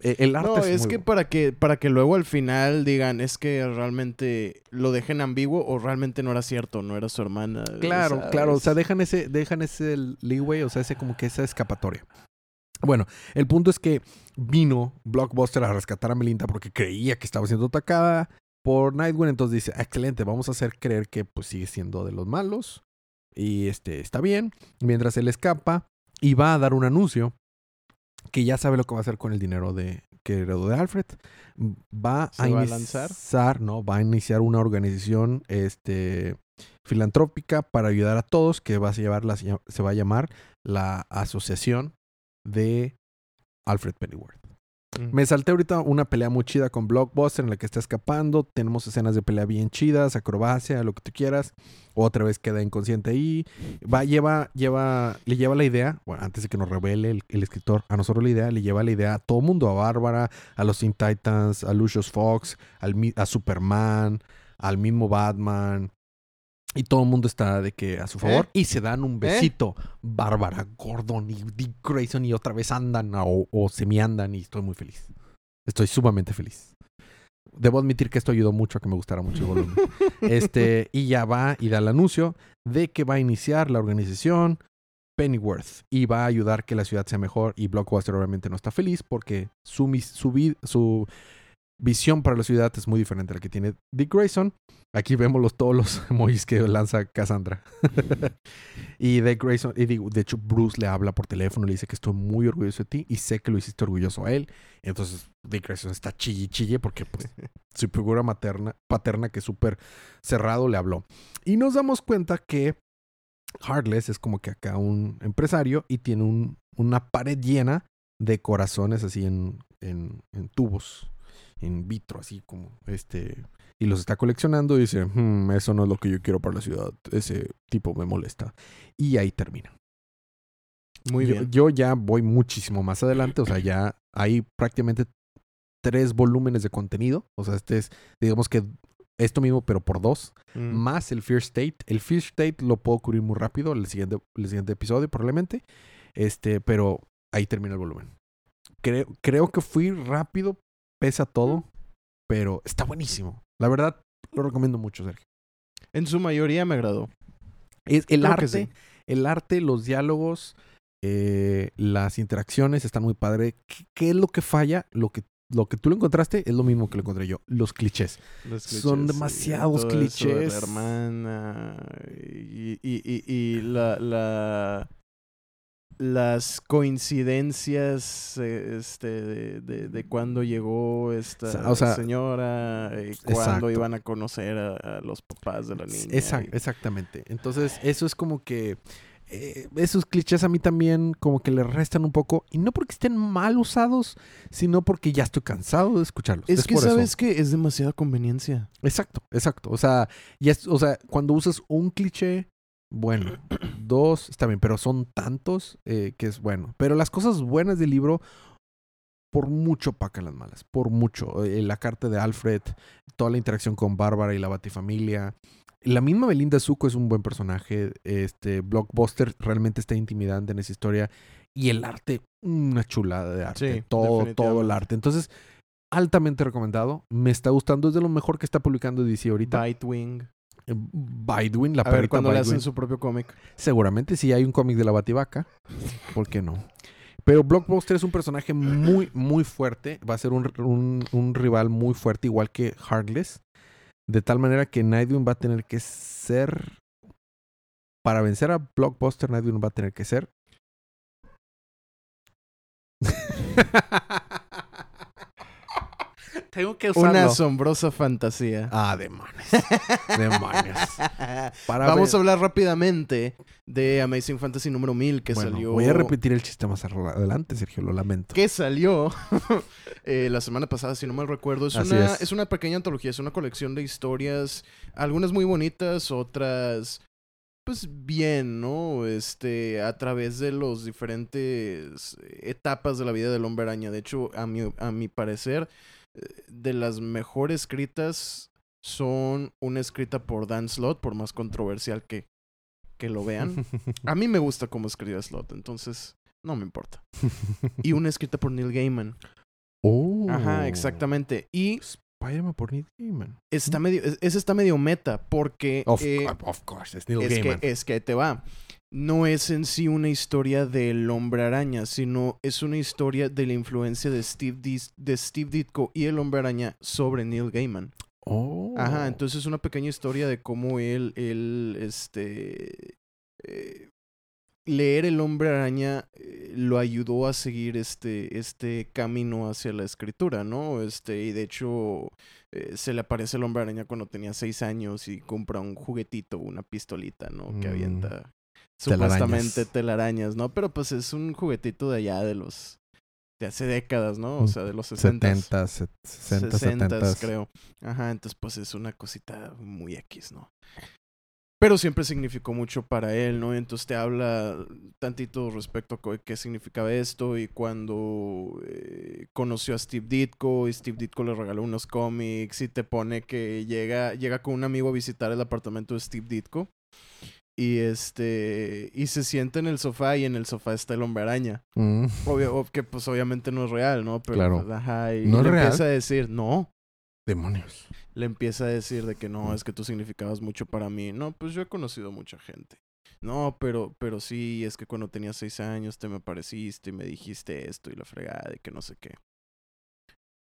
Eh, El arte No, es, que bueno. para que para que luego al final digan es que realmente lo dejen ambiguo o realmente no era cierto, no era su hermana. Claro, ¿sabes? claro. O sea, dejan ese, dejan ese leeway, o sea, ese como que esa escapatoria. Bueno, el punto es que vino Blockbuster a rescatar a Melinda porque creía que estaba siendo atacada por Nightwing. Entonces dice, excelente, vamos a hacer creer que pues sigue siendo de los malos. Y este está bien. Mientras él escapa y va a dar un anuncio que ya sabe lo que va a hacer con el dinero de que heredó de Alfred. Va ¿Se a va a iniciar, lanzar? no, va a iniciar una organización este filantrópica para ayudar a todos que va a llevar la, se va a llamar la Asociación de Alfred Pennyworth. Me salté ahorita una pelea muy chida con Blockbuster en la que está escapando. Tenemos escenas de pelea bien chidas, acrobacia, lo que tú quieras. Otra vez queda inconsciente ahí. Va, lleva, lleva, le lleva la idea, bueno, antes de que nos revele el, escritor, a nosotros la idea, le lleva la idea a todo mundo, a Bárbara, a los Teen Titans, a Lucius Fox, al, a Superman, al mismo Batman. Y todo el mundo está de que a su favor. Y se dan un besito. Bárbara, Gordon y Dick Grayson y otra vez andan o, o semi andan y estoy muy feliz. Estoy sumamente feliz. Debo admitir que esto ayudó mucho a que me gustara mucho el volumen. este, y ya va y da el anuncio de que va a iniciar la organización Pennyworth y va a ayudar que la ciudad sea mejor. Y Blockbuster obviamente no está feliz porque su, su, su visión para la ciudad es muy diferente a la que tiene Dick Grayson. Aquí vemos los, todos los emojis que lanza Cassandra. y Dick Grayson, y digo, de hecho, Bruce le habla por teléfono, le dice que estoy muy orgulloso de ti y sé que lo hiciste orgulloso a él. Entonces, Dick Grayson está chille chille porque pues, su figura materna, paterna, que es súper cerrado, le habló. Y nos damos cuenta que Heartless es como que acá un empresario y tiene un- una pared llena de corazones así en, en, en tubos, en vitro, así como este. Y los está coleccionando y dice, "Hmm, eso no es lo que yo quiero para la ciudad. Ese tipo me molesta. Y ahí termina. Muy yo, bien. yo ya voy muchísimo más adelante, o sea, ya hay prácticamente tres volúmenes de contenido. O sea, este es, digamos que esto mismo, pero por dos Mm. más el Fear State. El Fear State lo puedo cubrir muy rápido, el siguiente, el siguiente episodio probablemente. Este, pero ahí termina el volumen. Creo, creo que fui rápido, pesa todo, pero está buenísimo. La verdad, lo recomiendo mucho, Sergio. En su mayoría me agradó. Es, el Creo arte, sí. el arte, los diálogos, eh, las interacciones están muy padre. ¿Qué, qué es lo que falla? Lo que, lo que tú lo encontraste es lo mismo que lo encontré yo. Los clichés. Los Son clichés, demasiados todo eso de clichés. La hermana y, y, y, y la, la, las coincidencias eh, este, de, de, de cuándo llegó esta Sa- o sea, señora y cuándo exacto. iban a conocer a, a los papás de la niña. Y- exactamente. Entonces, eso es como que. eh, esos clichés a mí también como que le restan un poco. Y no porque estén mal usados, sino porque ya estoy cansado de escucharlos. Es, que sabes que es demasiada conveniencia. Exacto, exacto. O sea, ya es- o sea, cuando usas un cliché, bueno, dos, está bien, pero son tantos eh, que es bueno. Pero las cosas buenas del libro, por mucho pacan las malas, por mucho. Eh, la carta de Alfred, toda la interacción con Bárbara y la Batifamilia. La misma Belinda Zuko es un buen personaje. Este Blockbuster realmente está intimidante en esa historia. Y el arte, una chulada de arte. Sí, todo, todo el arte. Entonces, altamente recomendado. Me está gustando. Es de lo mejor que está publicando DC ahorita. Bitewing. Bydwin, la A ver cuando le hacen su propio cómic. Seguramente si hay un cómic de la Bativaca. ¿Por qué no? Pero Blockbuster es un personaje muy, muy fuerte. Va a ser un, un- un rival muy fuerte, igual que Heartless. De tal manera que Nightwing va a tener que ser. Para vencer a Blockbuster, Nightwing va a tener que ser. Tengo que usarlo. Una asombrosa fantasía. Ah, demonios. demonios. Para Vamos ver- a hablar rápidamente de Amazing Fantasy número 1000 que Bueno, salió. Voy a repetir el chiste más adelante, Sergio, lo lamento. Que salió eh, la semana pasada, si no mal recuerdo. Es Así una, es. es una pequeña antología, es una colección de historias, algunas muy bonitas, otras pues bien, ¿no? Este, a través de los diferentes etapas de la vida del hombre araña. De hecho, a mi, a mi parecer, de las mejor escritas son una escrita por Dan Slott, por más controversial que, que lo vean. A mí me gusta cómo escribe Slott, entonces no me importa. Y una escrita por Neil Gaiman. Oh. Ajá, exactamente. Y Spider-Man por Neil Gaiman. está medio, es- ese está medio meta porque Of, eh, of course, es Neil es, que, Gaiman. es que te va. No es en sí una historia del hombre araña, sino es una historia de la influencia de Steve, Dis- de Steve Ditko y el hombre araña sobre Neil Gaiman. Oh. Ajá, entonces es una pequeña historia de cómo él, él, este, eh, leer el hombre araña eh, lo ayudó a seguir este, este camino hacia la escritura, ¿no? Este, y de hecho eh, se le aparece el hombre araña cuando tenía seis años y compra un juguetito, una pistolita, ¿no? Que Mm. avienta Telarañas. supuestamente telarañas, ¿no? Pero pues es un juguetito de allá de los, de hace décadas, ¿no? O sea, de los 60 70, 60, 60 70. creo. Ajá, entonces pues es una cosita muy X, ¿no? Pero siempre significó mucho para él, ¿no? Entonces te habla tantito respecto a qué significaba esto y cuando eh, conoció a Steve Ditko y Steve Ditko le regaló unos cómics y te pone que llega, llega con un amigo a visitar el apartamento de Steve Ditko y este y se sienta en el sofá y en el sofá está el hombre araña. Mm. Obvio, ob- que pues obviamente no es real, ¿no? Pero Claro. pues, ajá, y ¿No es le real? empieza a decir, no, Demonios. Le empieza a decir de que no, es que tú significabas mucho para mí. No, pues yo he conocido mucha gente. No, pero, pero sí, es que cuando tenía seis años te me apareciste y me dijiste esto y la fregada y que no sé qué.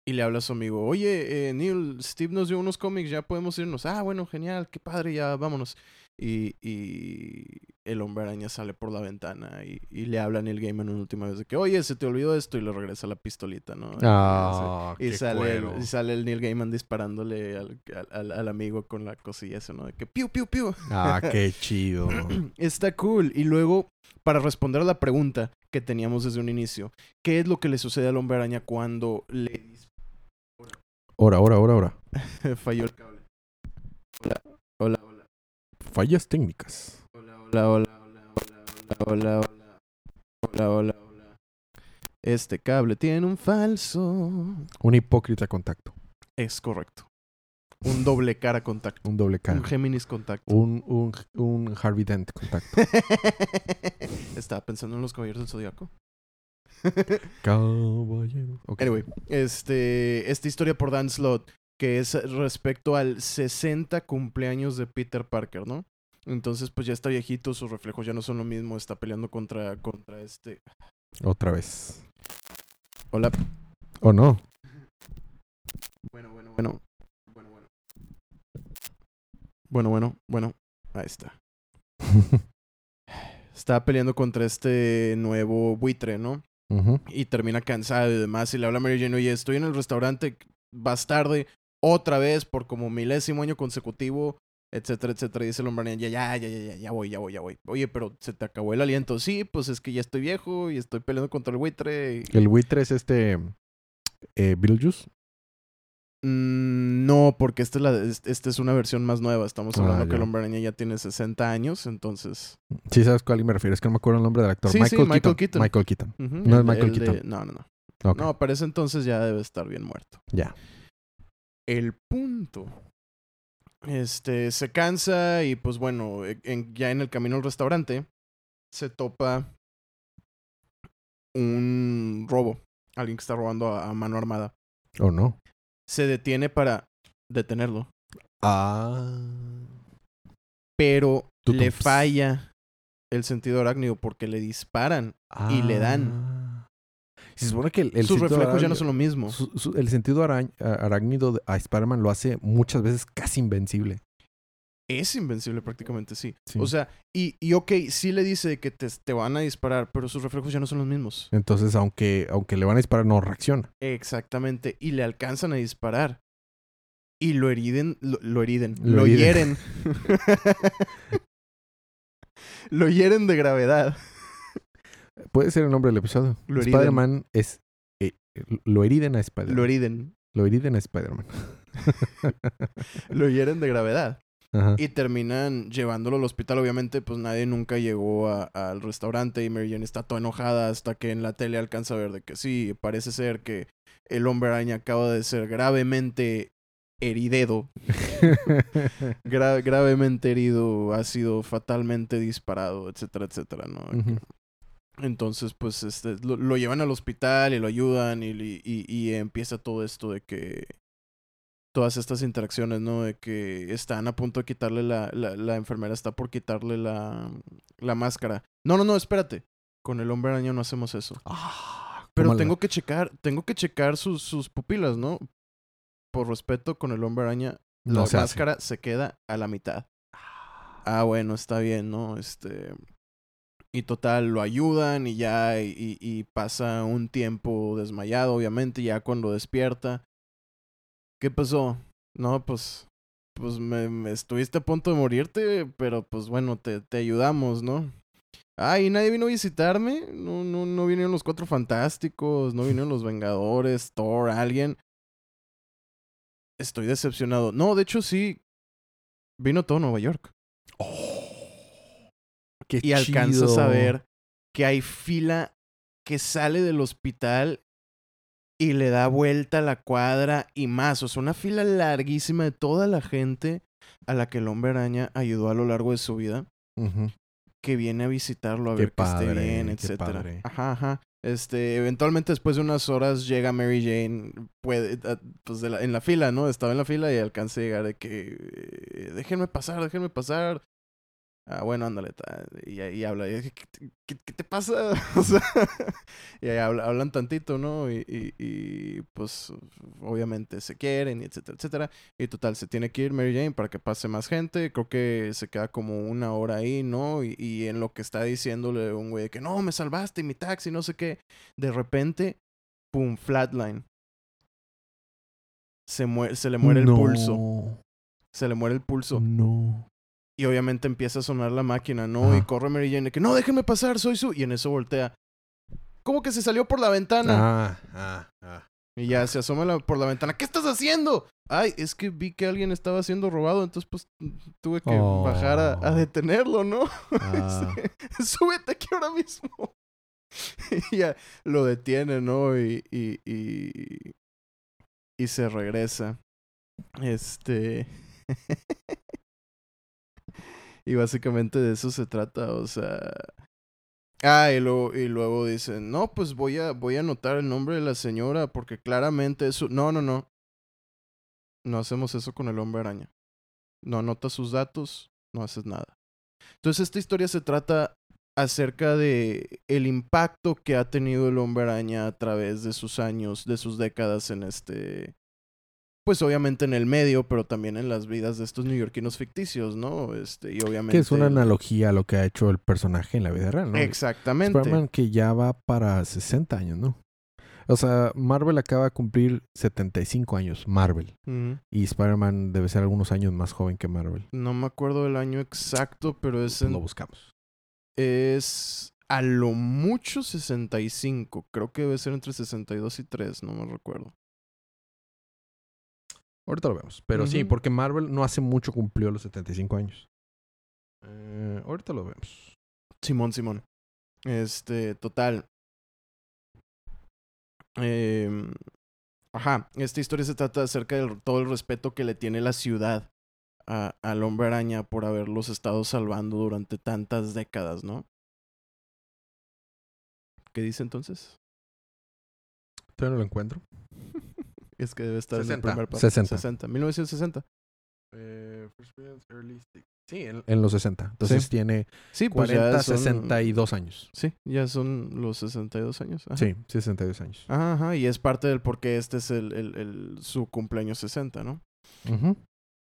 Y le habla a su amigo, oye, eh, Neil, Steve nos dio unos cómics, ya podemos irnos. Ah, bueno, genial, qué padre, ya vámonos. Y, y el hombre araña sale por la ventana y, y le habla a Neil Gaiman una última vez de que, oye, se te olvidó esto y le regresa la pistolita, ¿no? Ah, y, qué sale el, y sale el Neil Gaiman disparándole al, al, amigo con la cosilla esa, ¿no? De que piu, piu, piu. Ah, qué chido. Está cool. Y luego, para responder a la pregunta que teníamos desde un inicio, ¿qué es lo que le sucede al hombre araña cuando le Ahora, ahora, ahora, ahora. falló el cable? Hola, hola, hola. Fallas técnicas. Hola, hola, hola, hola, hola, hola, hola, hola, hola, hola. Este cable tiene un falso. Un hipócrita contacto. Es correcto. Un doble cara contacto. Un doble cara. Un Géminis contacto. Un, un, un Harvey Dent contacto. Estaba pensando en los caballeros del zodiaco. Caballero. Anyway, este, esta historia por Dan Slott, que es respecto al 60 cumpleaños de Peter Parker, ¿no? Entonces, pues ya está viejito, sus reflejos ya no son lo mismo, está peleando contra, contra este... Otra vez. Hola. ¿O no? Bueno, bueno, bueno. Bueno, bueno. Bueno, bueno, bueno. Ahí está. Está peleando contra este nuevo buitre, ¿no? Y termina cansado y demás. Y le habla a Mary Jane, oye, estoy en el restaurante, vas tarde, otra vez por como milésimo año consecutivo, etcétera, etcétera. Y dice el hombre, ya, ya, ya, ya, ya, voy, ya voy, ya voy. Oye, pero se te acabó el aliento. Sí, pues es que ya estoy viejo y estoy peleando contra el buitre. y- El buitre es este. Eh, Beetlejuice. Mm, no, porque esta es, la, es- esta es una versión más nueva. Estamos Ah, hablando que ya. el hombre araña ya tiene 60 años, entonces... Sí, sabes cuál me refiero. Es que no me acuerdo el nombre del actor. Sí, sí, Michael, Michael Keaton. Keaton. Michael Keaton. ujú, No es Michael el de- Keaton. No, no, no. Ok. No, para ese entonces ya debe estar bien muerto. Ya. El punto. Este, se cansa y pues bueno, e- en- ya en el camino al restaurante se topa un robo. Alguien que está robando a, a mano armada. ¿O no? Se detiene para detenerlo. Ah. Pero le falla el sentido arácnido porque le disparan. Y le dan. Se supone que el, el Sus reflejos ya no son lo mismo. su- su- el sentido arañ- arácnido de- a Spider-Man lo hace muchas veces casi invencible. Es invencible prácticamente, sí. Sí. O sea, y, y ok, sí le dice que te, te van a disparar, pero sus reflejos ya no son los mismos. Entonces, aunque, aunque le van a disparar, no reacciona. Exactamente. Y le alcanzan a disparar. Y lo heriden. Lo, lo heriden. Lo hieren. lo hieren de gravedad. Puede ser el nombre del episodio. Spider-Man es. eh, lo heriden a Spider-Man. Lo heriden. Lo heriden a Spider-Man. Lo hieren de gravedad. Ajá. Y terminan llevándolo al hospital. Obviamente, pues nadie nunca llegó al restaurante. Y Mary Jane está toda enojada hasta que en la tele alcanza a ver de que sí, parece ser que el hombre araña acaba de ser gravemente herido. gra- gravemente herido, ha sido fatalmente disparado, etcétera, etcétera, ¿no? Entonces, pues, este, lo, lo llevan al hospital y lo ayudan y, y, y- empieza todo esto de que... Todas estas interacciones, ¿no? De que están a punto de quitarle la... La, la enfermera está por quitarle la, la máscara. No, no, no, espérate. Con el hombre araña no hacemos eso. Ah, Pero ¿cómo la- tengo que checar, tengo que checar sus, sus pupilas, ¿no? Por respeto con el hombre araña, No la hace. máscara se queda a la mitad. Ah, bueno, está bien, ¿no? Este. Y total, lo ayudan y ya, y, y- y pasa un tiempo desmayado, obviamente, ya cuando despierta. ¿Qué pasó? No, pues. Pues me, estuviste a punto de morirte, pero pues bueno, te, te ayudamos, ¿no? Ay, nadie vino a visitarme. No, no, no vinieron los cuatro fantásticos, no vinieron los Vengadores, Thor, alguien. Estoy decepcionado. No, de hecho sí. Vino todo Nueva York. Qué Y alcanzas a ver que hay fila que sale del hospital y le da vuelta a la cuadra y más. O sea, una fila larguísima de toda la gente a la que el hombre araña ayudó a lo largo de su vida. Que viene a visitarlo a Qué ver que esté bien, padre. Ajá, ajá. Este, eventualmente después de unas horas llega Mary Jane, puede, ah, pues de la- en la fila, ¿no? Estaba en la fila y alcanza a llegar de que, eh, déjenme pasar, déjenme pasar. Ah, bueno, ándale, ta- y ahí habla, y, ¿qué, te- qué- qué te pasa? O sea, y ahí habla- hablan tantito, ¿no? Y, y, y, pues obviamente se quieren, y etcétera, etcétera. Y total, se tiene que ir Mary Jane para que pase más gente. Creo que se queda como una hora ahí, ¿no? Y, y en lo que está diciéndole un güey que no, me salvaste, mi taxi, no sé qué. De repente, pum, flatline. Se, muere, se le muere el pulso. Se le muere el pulso. No. Y obviamente empieza a sonar la máquina, ¿no? Y corre Mary Jane de que no, déjenme pasar, soy su. Y en eso voltea. ¿Cómo que se salió por la ventana? Ah, ah, ah. Y ya se asoma la- por la ventana. ¿Qué estás haciendo? Ay, es que vi que alguien estaba siendo robado, entonces pues tuve que bajar a, a Oh. detenerlo, ¿no? Ah. Súbete aquí ahora mismo. y ya lo detiene, ¿no? Y, y, y, y se regresa. Este. y básicamente de eso se trata, o sea. Ah, y luego, y luego dicen, no, pues voy a, voy a anotar el nombre de la señora porque claramente eso... No, no, no. No hacemos eso con el hombre araña. No anotas sus datos, no haces nada. Entonces esta historia se trata acerca de el impacto que ha tenido el hombre araña a través de sus años, de sus décadas en este... Pues obviamente en el medio, pero también en las vidas de estos neoyorquinos ficticios, ¿no? Este, y obviamente... Que es una analogía a lo que ha hecho el personaje en la vida real, ¿no? Exactamente. Spider-Man que ya va para 60 años, ¿no? O sea, Marvel acaba de cumplir 75 años, Marvel. Y Spider-Man debe ser algunos años más joven que Marvel. No me acuerdo del año exacto, pero es, Pues en- lo buscamos. es a lo mucho 65. Creo que debe ser entre 62 y 3, no me recuerdo. Ahorita lo vemos. Pero sí, porque Marvel no hace mucho cumplió los 75 años. Eh, ahorita lo vemos. Simón, Simón. Este, total. Em, ajá, esta historia se trata acerca de todo el respeto que le tiene la ciudad a- al hombre araña por haberlos estado salvando durante tantas décadas, ¿no? ¿Qué dice entonces? Todavía no lo encuentro. Es que debe estar en 60, el primer párrafo. 60. 60. 1960. Eh, sí, en, en los 60. Entonces Sí. tiene Sí, pues 40, ya son- 62 años. Sí, ya son los 62 años. Ajá. Sí, 62 años. Ajá, ajá, y es parte del por qué este es el, el, el- su cumpleaños 60, ¿no? Ujú.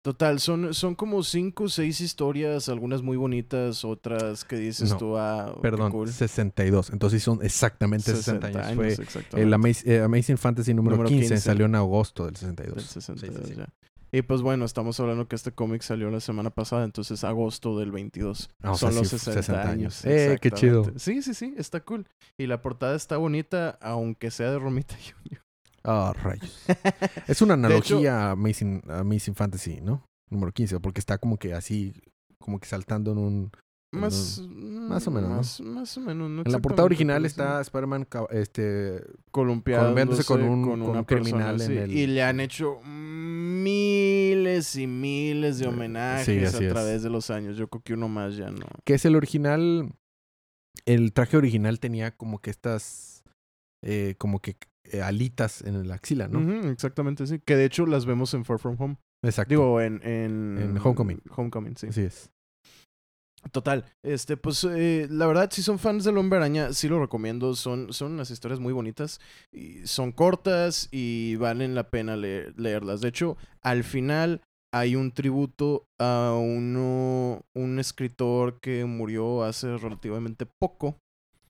Total, son, son como cinco o seis historias, algunas muy bonitas, otras que dices No, tú, ah, Perdón, cool. 62. Entonces sí son exactamente 60, años. Fue exactamente. el Amaz- eh, Amazing Fantasy número, Número 15, 15. salió en agosto del 62. Del Sí, 62 sí, sí. ya. Y pues bueno, estamos hablando que este cómic salió la semana pasada, entonces agosto del 22. Ah, o Son sea, los sí, 60, 60 años. Eh, qué chido. Sí, sí, sí, está cool. Y la portada está bonita, aunque sea de Romita Jr. Ah, rayos. Es una De hecho- analogía a Amazing, Amazing Fantasy, ¿no? Número 15, porque está como que así, como que saltando en un... en Más, un- más o menos, ¿no? Más, más o menos. no en la portada original está. Spider-Man este, columpiándose con un- con una criminal persona, en sí. el- Y le han hecho miles y miles de Eh, homenajes sí, a es. través de los años. Yo creo que uno más ya no. que es el original. El traje original tenía como que estas, eh, como que eh, alitas en la axila, ¿no? Exactamente, sí. Que de hecho las vemos en Far From Home. Exacto. Digo, en... En, En Homecoming. Homecoming, sí. Así es. Total. Este, pues, eh, la verdad, si son fans del Hombre Araña, sí lo recomiendo. Son, son unas historias muy bonitas. Y son cortas y valen la pena leer- leerlas. De hecho, al final hay un tributo a uno, un escritor que murió hace relativamente poco.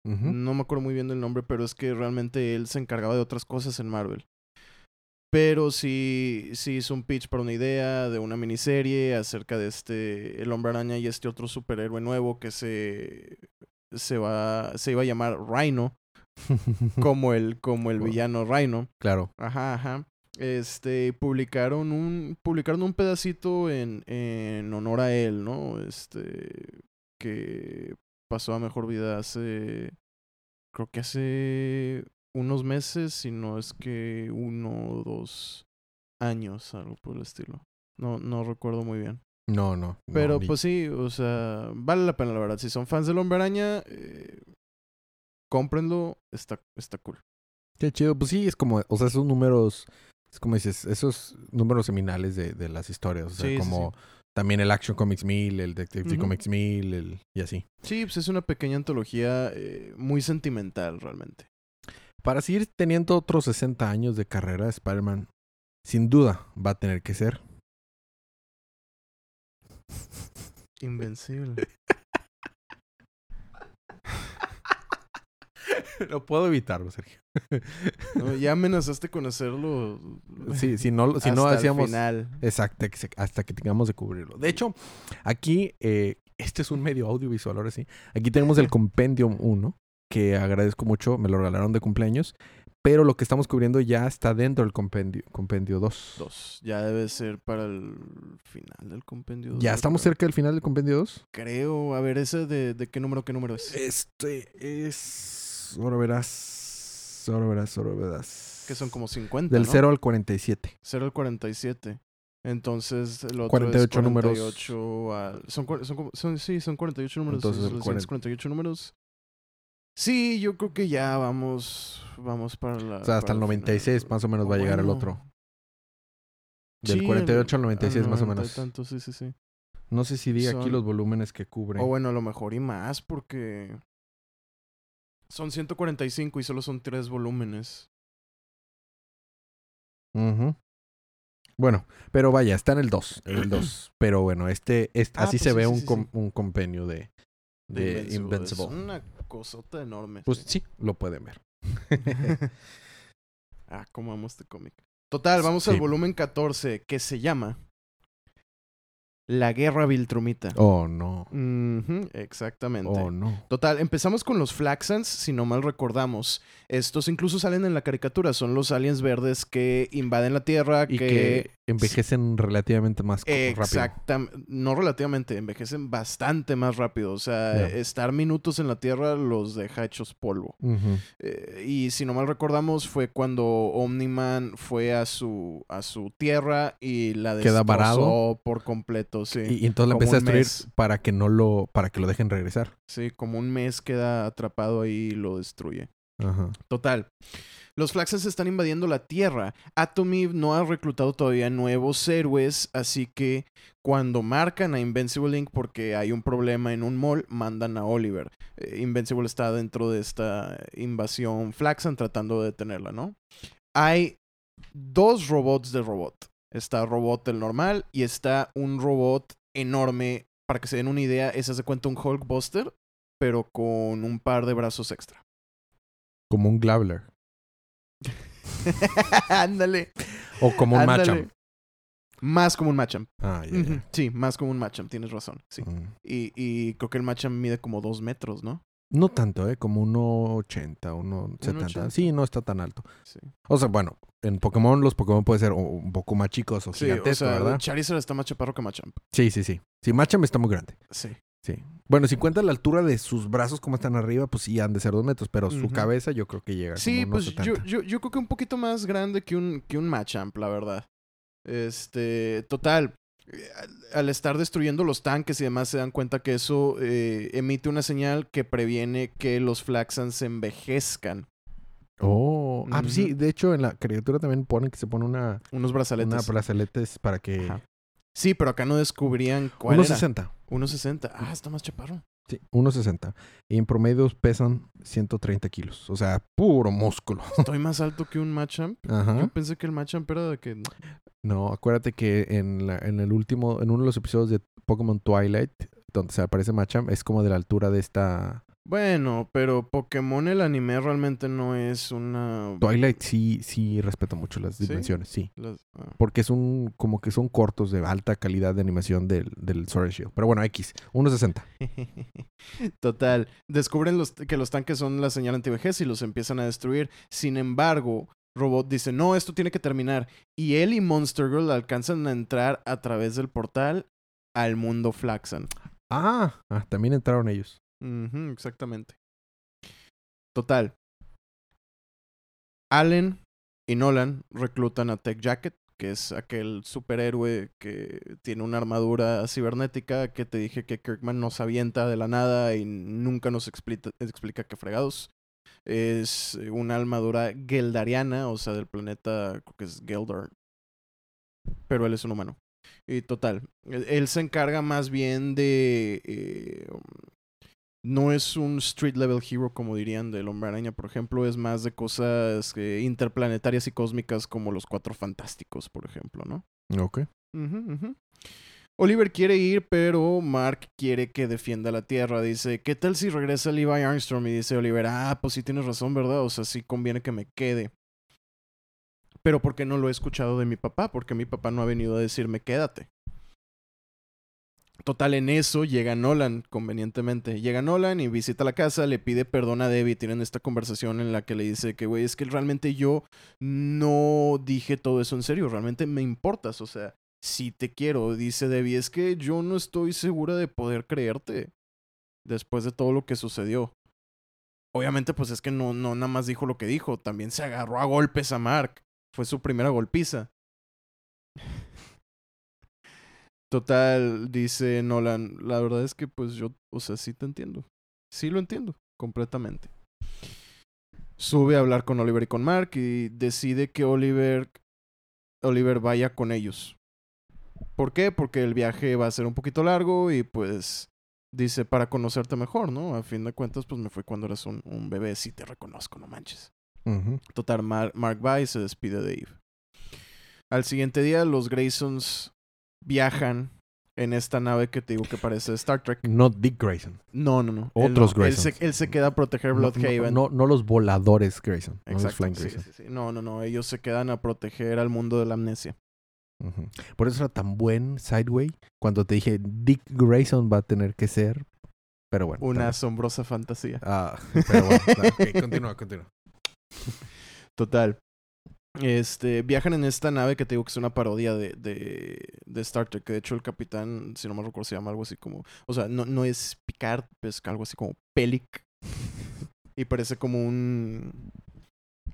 No me acuerdo muy bien del nombre, pero es que realmente él se encargaba de otras cosas en Marvel. Pero sí, sí hizo un pitch para una idea de una miniserie acerca de este, el hombre araña y este otro superhéroe nuevo que se, se, va, se iba a llamar Rhino, como el, como el villano Rhino. claro. Ajá, ajá. Este, publicaron un, publicaron un pedacito en, en honor a él, ¿no? Este, que pasó a mejor vida hace, creo que hace unos meses, si no es que uno o dos años, algo por el estilo. No, no recuerdo muy bien. No, no. no, Pero ni- pues sí, o sea, vale la pena, la verdad. Si son fans del Hombre Araña, eh, cómprenlo, está, está cool. Qué chido. Pues sí, es como, o sea, esos números, es como dices, esos números seminales de, de las historias. O sea, Sí, sí, como también el Action Comics 1000, el Detective. Comics 1000, el, y así. Sí, pues es una pequeña antología eh, muy sentimental, realmente. Para seguir teniendo otros 60 años de carrera, Spider-Man, sin duda, va a tener que ser. Invencible. Lo puedo evitarlo, Sergio. No, ya amenazaste con hacerlo. Sí, si no, si no hasta el hacíamos. final. Exacto, ex- hasta que tengamos de cubrirlo. De hecho, aquí, eh, este es un medio audiovisual, ahora sí. Aquí tenemos el Compendium 1, que agradezco mucho, me lo regalaron de cumpleaños. Pero lo que estamos cubriendo ya está dentro del compendio, compendio 2. Dos. Ya debe ser para el final del compendio. dos, ¿Ya yo estamos creo. cerca del final del compendio 2? Creo. A ver, ese de, de qué número, qué número es. Este es... Ahora verás, ahora verás, ahora verás. Que son como 50. Del ¿no? 0 al 47. 0 al 47. Entonces, el otro 48 es números. 48 al- son, son, son- sí, son 48 números. Entonces, el los siguientes 48 números. Sí, yo creo que ya vamos vamos para la O sea, hasta el final. 96 más o menos va a llegar el Bueno. otro. Del Sí, 48 al 96 más o 90 y menos. tanto, sí, sí, sí. No sé si diga aquí Son- los volúmenes que cubre. O bueno, a lo mejor y más porque son 145 y solo son tres volúmenes. Ujú. Bueno, pero vaya, está en el 2. En el 2. Pero bueno, este, este Ah, así pues se sí, ve sí, un, sí, com- un compendio de, de Invincible. Es una cosota enorme. Pues sí. lo pueden ver. ah, cómo amo este cómic. Total, vamos al volumen 14 que se llama La Guerra Viltrumita. Oh, no. Exactamente. Oh, no. Total, empezamos con los Flaxans, si no mal recordamos. Estos incluso salen en la caricatura, son los aliens verdes que invaden la Tierra, Y que... que envejecen relativamente más rápido. Exactamente, no relativamente, envejecen bastante más rápido. O sea, estar minutos en la Tierra los deja hechos polvo. Eh, y si no mal recordamos, fue cuando Omniman fue a su, a su tierra y la Queda destrozó varado. por completo. Sí. Y, y entonces como empieza a destruir mes. para que no lo, para que lo dejen regresar. sí, como un mes queda atrapado ahí y lo destruye. Ajá. Total. Los Flaxans están invadiendo la Tierra. Atomy no ha reclutado todavía nuevos héroes, así que cuando marcan a Invincible Inc. porque hay un problema en un mall, mandan a Oliver. Eh, Invincible está dentro de esta invasión Flaxan tratando de detenerla, ¿no? Hay dos robots de robot. Está robot el normal y está un robot enorme. Para que se den una idea, ese se cuenta un Hulkbuster, pero con un par de brazos extra. Como un Glavler. Ándale. O como un. Machamp. Más como un Machamp. Ah. Sí, más como un Machamp, tienes razón. Sí. Mm. Y, y creo que el Machamp mide como dos metros, ¿no? No tanto, ¿eh? Como 1.80, 1.70. 1.80. Sí, no está tan alto. Sí. O sea, bueno, en Pokémon los Pokémon pueden ser un poco más chicos o Sí, o sea, ¿verdad? Charizard está más chaparro que Machamp. Sí, sí, sí. Sí, Machamp está muy grande. Sí. Sí. Bueno, si cuentas la altura de sus brazos como están arriba, pues sí han de ser dos metros, pero su cabeza yo creo que llega Sí, como pues unos yo, 70. yo, yo creo que un poquito más grande que un, que un Machamp, la verdad. Este, total. eh, al- estar destruyendo los tanques y demás, se dan cuenta que eso eh, emite una señal que previene que los Flaxans se envejezcan. Oh, ah, pues sí, de hecho en la caricatura también ponen que se pone una, Unos brazaletes. una brazaletes para que... Ajá. Sí, pero acá no descubrían cuál era. 1.60. 1.60. Ah, está más chaparro. Sí, 1.60. Y en promedio pesan 130 kilos. O sea, puro músculo. Estoy más alto que un Machamp. Yo Ajá. pensé que el Machamp era de que... No, acuérdate que en, la, en el último, en uno de los episodios de Pokémon Twilight, donde se aparece Machamp, es como de la altura de esta... Bueno, pero Pokémon el anime realmente no es una... Twilight sí, sí respeta mucho las dimensiones, sí. Las- ah. Porque es un, como que son cortos de alta calidad de animación del, del Sword Shield. Pero bueno, X, 1.60. Total. Descubren los, que los tanques son la señal antivejez y los empiezan a destruir. Sin embargo, Robot dice, no, esto tiene que terminar. Y él y Monster Girl alcanzan a entrar a través del portal al mundo Flaxan. Ah, ah, también entraron ellos. Exactamente. Total. Allen y Nolan reclutan a Tech Jacket, que es aquel superhéroe que tiene una armadura cibernética que te dije que Kirkman nos avienta de la nada y nunca nos explica, explica qué fregados. Es una armadura geldariana, o sea, del planeta, creo que es Geldar. Pero él es un humano. Y total, él, él se encarga más bien de... eh, no es un street level hero como dirían del Hombre Araña, por ejemplo, es más de cosas eh, interplanetarias y cósmicas como los Cuatro Fantásticos, por ejemplo, ¿no? Ok. Oliver quiere ir, pero Mark quiere que defienda la Tierra. Dice, ¿qué tal si regresa Levi Armstrong? Y dice Oliver, ah, pues sí tienes razón, ¿verdad? O sea, sí conviene que me quede. Pero ¿por qué no lo he escuchado de mi papá? Porque mi papá no ha venido a decirme, quédate. Total, en eso llega Nolan, convenientemente. Llega Nolan y visita la casa, le pide perdón a Debbie. Tienen esta conversación en la que le dice que, güey, es que realmente yo no dije todo eso en serio. Realmente me importas. O sea, si te quiero, dice Debbie, es que yo no estoy segura de poder creerte después de todo lo que sucedió. Obviamente, pues es que no, no nada más dijo lo que dijo, también se agarró a golpes a Mark. Fue su primera golpiza. Total, dice Nolan, la verdad es que pues yo, o sea, sí te entiendo. Sí lo entiendo, completamente. Sube a hablar con Oliver y con Mark y decide que Oliver, Oliver vaya con ellos. ¿Por qué? Porque el viaje va a ser un poquito largo y pues dice para conocerte mejor, ¿no? A fin de cuentas, pues me fue cuando eras un, un bebé, sí te reconozco, no manches. Total, Mar- Mark va y se despide de Eve. Al siguiente día, los Graysons viajan en esta nave que te digo que parece Star Trek. No Dick Grayson. No, no, no. Él Otros no. Él se, Graysons. él se queda a proteger No, Bloodhaven. no, no, no los voladores Grayson. No Exacto. Flying sí, Grayson. sí, sí. No, no, no. Ellos se quedan a proteger al mundo de la amnesia. Por eso era tan buen Sideway cuando te dije Dick Grayson va a tener que ser. Pero bueno. Una asombrosa fantasía. Ah, pero bueno. continúa, continúa. Total. Este, viajan en esta nave que te digo que es una parodia de, de, de Star Trek. Que de hecho el capitán, si no me recuerdo, se llama algo así como... O sea, no, no es Picard, es algo así como Pelic. y parece como un...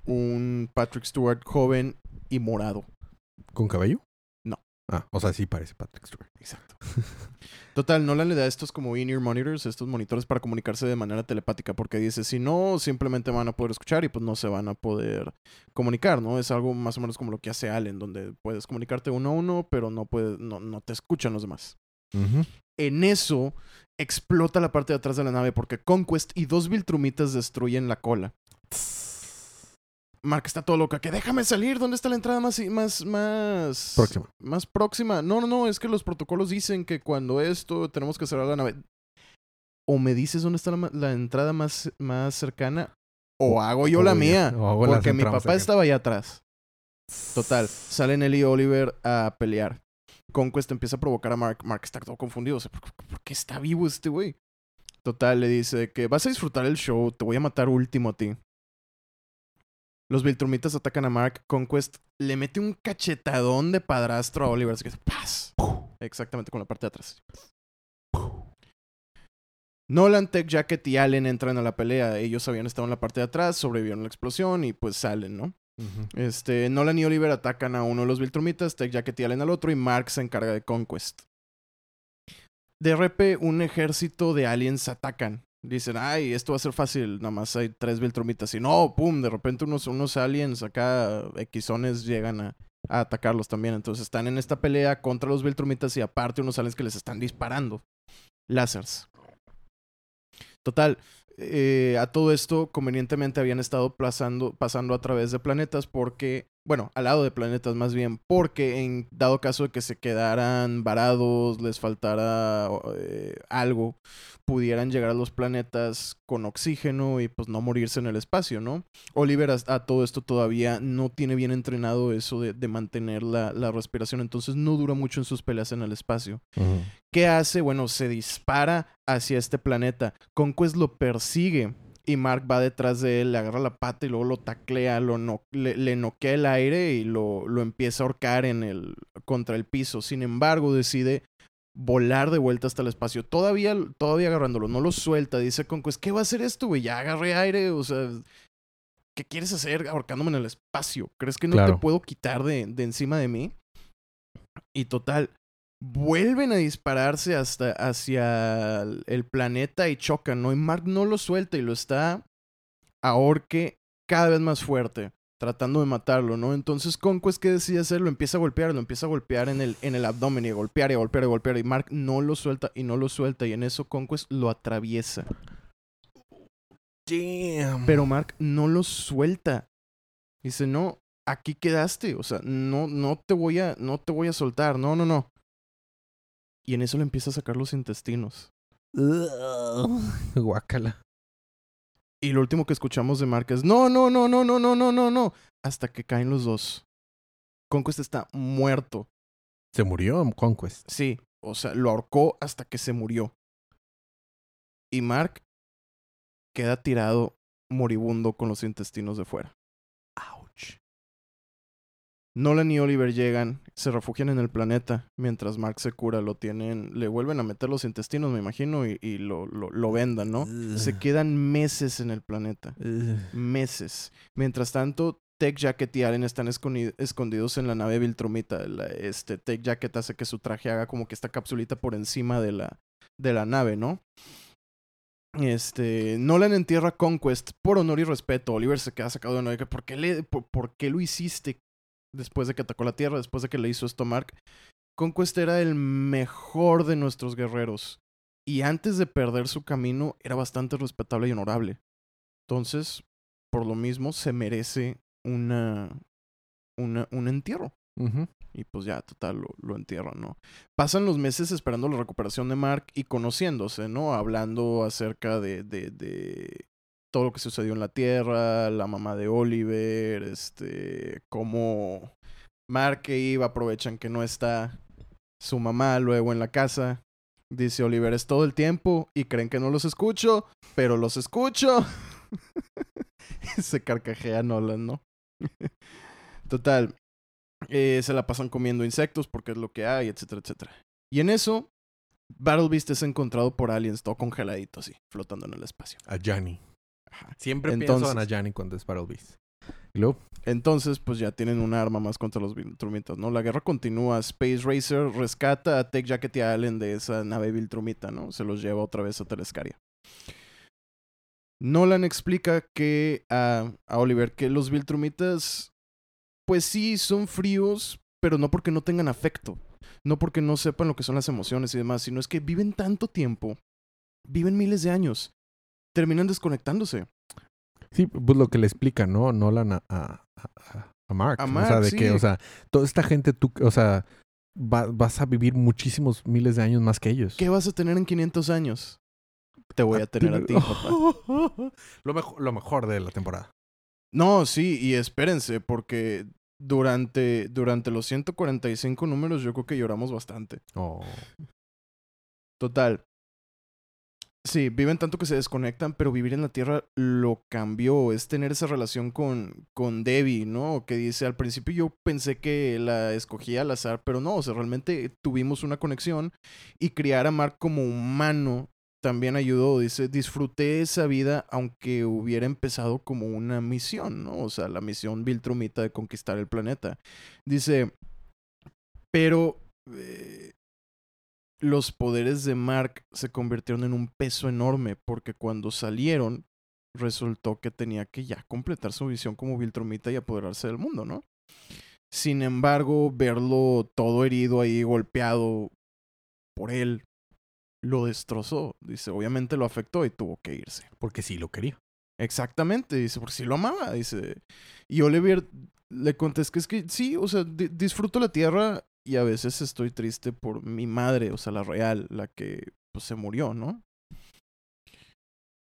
Un Patrick Stewart joven y morado. ¿Con cabello? Ah, o sea, sí parece Patrick Stewart. Exacto. Total, Nolan le da estos como in-ear monitors, estos monitores para comunicarse de manera telepática, porque dice, si no, simplemente van a poder escuchar y pues no se van a poder comunicar, ¿no? Es algo más o menos como lo que hace Allen, donde puedes comunicarte uno a uno, pero no, puedes, no, no te escuchan los demás. En eso, explota la parte de atrás de la nave porque Conquest y dos Viltrumitas destruyen la cola. Mark está todo loca, que déjame salir, ¿dónde está la entrada más, más, más... Próxima. Más próxima. No, no, no, es que los protocolos dicen que cuando esto tenemos que cerrar la nave. O me dices dónde está la, entrada más, más cercana, o hago yo la O mía. o hago Porque mi papá estaba allá atrás. Total, salen él y Oliver a pelear. Conquest empieza a provocar a Mark. Mark está todo confundido. O sea, ¿por, por qué está vivo este güey? Total, le dice que vas a disfrutar el show, te voy a matar último a ti. Los Viltrumitas atacan a Mark. Conquest le mete un cachetadón de padrastro a Oliver. Así que ¡paz! Exactamente con la parte de atrás. Nolan, Tech Jacket y Allen entran a la pelea. Ellos habían estado en la parte de atrás, sobrevivieron a la explosión y pues salen, ¿no? Este, Nolan y Oliver atacan a uno de los Viltrumitas, Tech Jacket y Allen al otro, y Mark se encarga de Conquest. De repente, un ejército de aliens atacan. Dicen, ay, esto va a ser fácil, nada más hay tres Viltrumitas. Y no, pum, de repente unos, unos aliens acá, Xones, llegan a, atacarlos también. Entonces están en esta pelea contra los Viltrumitas y aparte unos aliens que les están disparando. Lásers. Total, eh, a todo esto convenientemente habían estado pasando a través de planetas porque, bueno, al lado de planetas más bien, porque en dado caso de que se quedaran varados, les faltara eh, algo, pudieran llegar a los planetas con oxígeno y pues no morirse en el espacio, ¿no? Oliver a, a todo esto todavía no tiene bien entrenado eso de, de mantener la, la respiración, entonces no dura mucho en sus peleas en el espacio. ¿Qué hace? Bueno, se dispara hacia este planeta. Conquest lo persigue y Mark va detrás de él, le agarra la pata y luego lo taclea, lo no- le, le noquea el aire y lo, lo empieza a ahorcar en el, contra el piso. Sin embargo, decide volar de vuelta hasta el espacio. Todavía, todavía agarrándolo, no lo suelta. Dice Conquest, ¿qué va a hacer esto, güey? Ya agarré aire, o sea... ¿Qué quieres hacer ahorcándome en el espacio? ¿Crees que no Claro. te puedo quitar de, de encima de mí? Y total, vuelven a dispararse hasta hacia el planeta y chocan, ¿no? Y Mark no lo suelta y lo está ahorque cada vez más fuerte, tratando de matarlo, ¿no? Entonces Conquest, ¿qué decide hacer? Lo empieza a golpear, lo empieza a golpear en el, en el abdomen y a golpear y a golpear y a golpear. Y Mark no lo suelta y no lo suelta. Y en eso Conquest lo atraviesa. Damn. Pero Mark no lo suelta. Dice, no, aquí quedaste. O sea, no, no te voy a, no te voy a soltar. No, no, no. Y en eso le empieza a sacar los intestinos. Guácala. Y lo último que escuchamos de Mark es, no, no, no, no, no, no, no, no, no. Hasta que caen los dos. Conquest está muerto. Se murió Conquest. Sí, o sea, lo ahorcó hasta que se murió. Y Mark queda tirado moribundo con los intestinos de fuera. Ouch. Nolan y Oliver llegan, se refugian en el planeta, mientras Mark se cura, lo tienen, le vuelven a meter los intestinos, me imagino, y, y lo, lo, lo vendan, ¿no? Se quedan meses en el planeta. Meses. Mientras tanto, Tech Jacket y Allen están escondi- escondidos en la nave Viltrumita. La- este Tech Jacket hace que su traje haga como que esta capsulita por encima de la, de la nave, ¿no? Este, Nolan entierra Conquest por honor y respeto. Oliver se queda sacado de que, ¿Por qué, le, por, por qué lo hiciste después de que atacó la Tierra? Después de que le hizo esto a Mark. Conquest era el mejor de nuestros guerreros. Y antes de perder su camino, era bastante respetable y honorable. Entonces, por lo mismo, se merece una, una, un entierro. Y pues ya, total, lo, lo entierran, ¿no? Pasan los meses esperando la recuperación de Mark y conociéndose, ¿no? Hablando acerca de, de, de todo lo que sucedió en la Tierra, la mamá de Oliver, este, cómo Mark e Eve aprovechan que no está su mamá luego en la casa. Dice Oliver, es todo el tiempo y creen que no los escucho, pero los escucho. Se carcajea Nolan, ¿no? Total, eh, se la pasan comiendo insectos porque es lo que hay, etcétera, etcétera. Y en eso, Battle Beast es encontrado por aliens, todo congeladito así, flotando en el espacio. A Johnny. Ajá. Siempre Entonces- pienso en a Johnny cuando es Battle Beast. Entonces, pues ya tienen un arma más contra los Viltrumitas, ¿no? La guerra continúa. Space Racer rescata a Tech Jacket y a Allen de esa nave Viltrumita, ¿no? Se los lleva otra vez a Telescaria. Nolan explica que a, a Oliver que los Viltrumitas, pues sí, son fríos, pero no porque no tengan afecto. No porque no sepan lo que son las emociones y demás, sino es que viven tanto tiempo, viven miles de años, terminan desconectándose. sí, pues lo que le explica, ¿no? Nolan a, a, a- a Mark. A o sea, Mark, de sí. que, o sea, toda esta gente, tú, o sea, va- vas a vivir muchísimos miles de años más que ellos. ¿Qué vas a tener en 500 años? Te voy a tener a ti, papá. lo, mejor, lo mejor de la temporada. No, sí, y espérense, porque durante, durante los 145 números yo creo que lloramos bastante. Oh. Total. Sí, viven tanto que se desconectan, pero vivir en la Tierra lo cambió. Es tener esa relación con, con Debbie, ¿no? Que dice, al principio yo pensé que la escogía al azar, pero no, o sea, realmente tuvimos una conexión y criar a Mark como humano también ayudó. Dice, disfruté esa vida aunque hubiera empezado como una misión, ¿no? O sea, la misión Viltrumita de conquistar el planeta. Dice, pero... eh, los poderes de Mark se convirtieron en un peso enorme porque cuando salieron resultó que tenía que ya completar su visión como Viltrumita y apoderarse del mundo, ¿no? Sin embargo, verlo todo herido ahí, golpeado por él, lo destrozó. Dice, obviamente lo afectó y tuvo que irse. Porque sí lo quería. Exactamente, dice, porque sí lo amaba, dice. Y Oliver le contesta que es que sí, o sea, di- disfruto la tierra y a veces estoy triste por mi madre, o sea, la real, la que pues se murió, ¿no?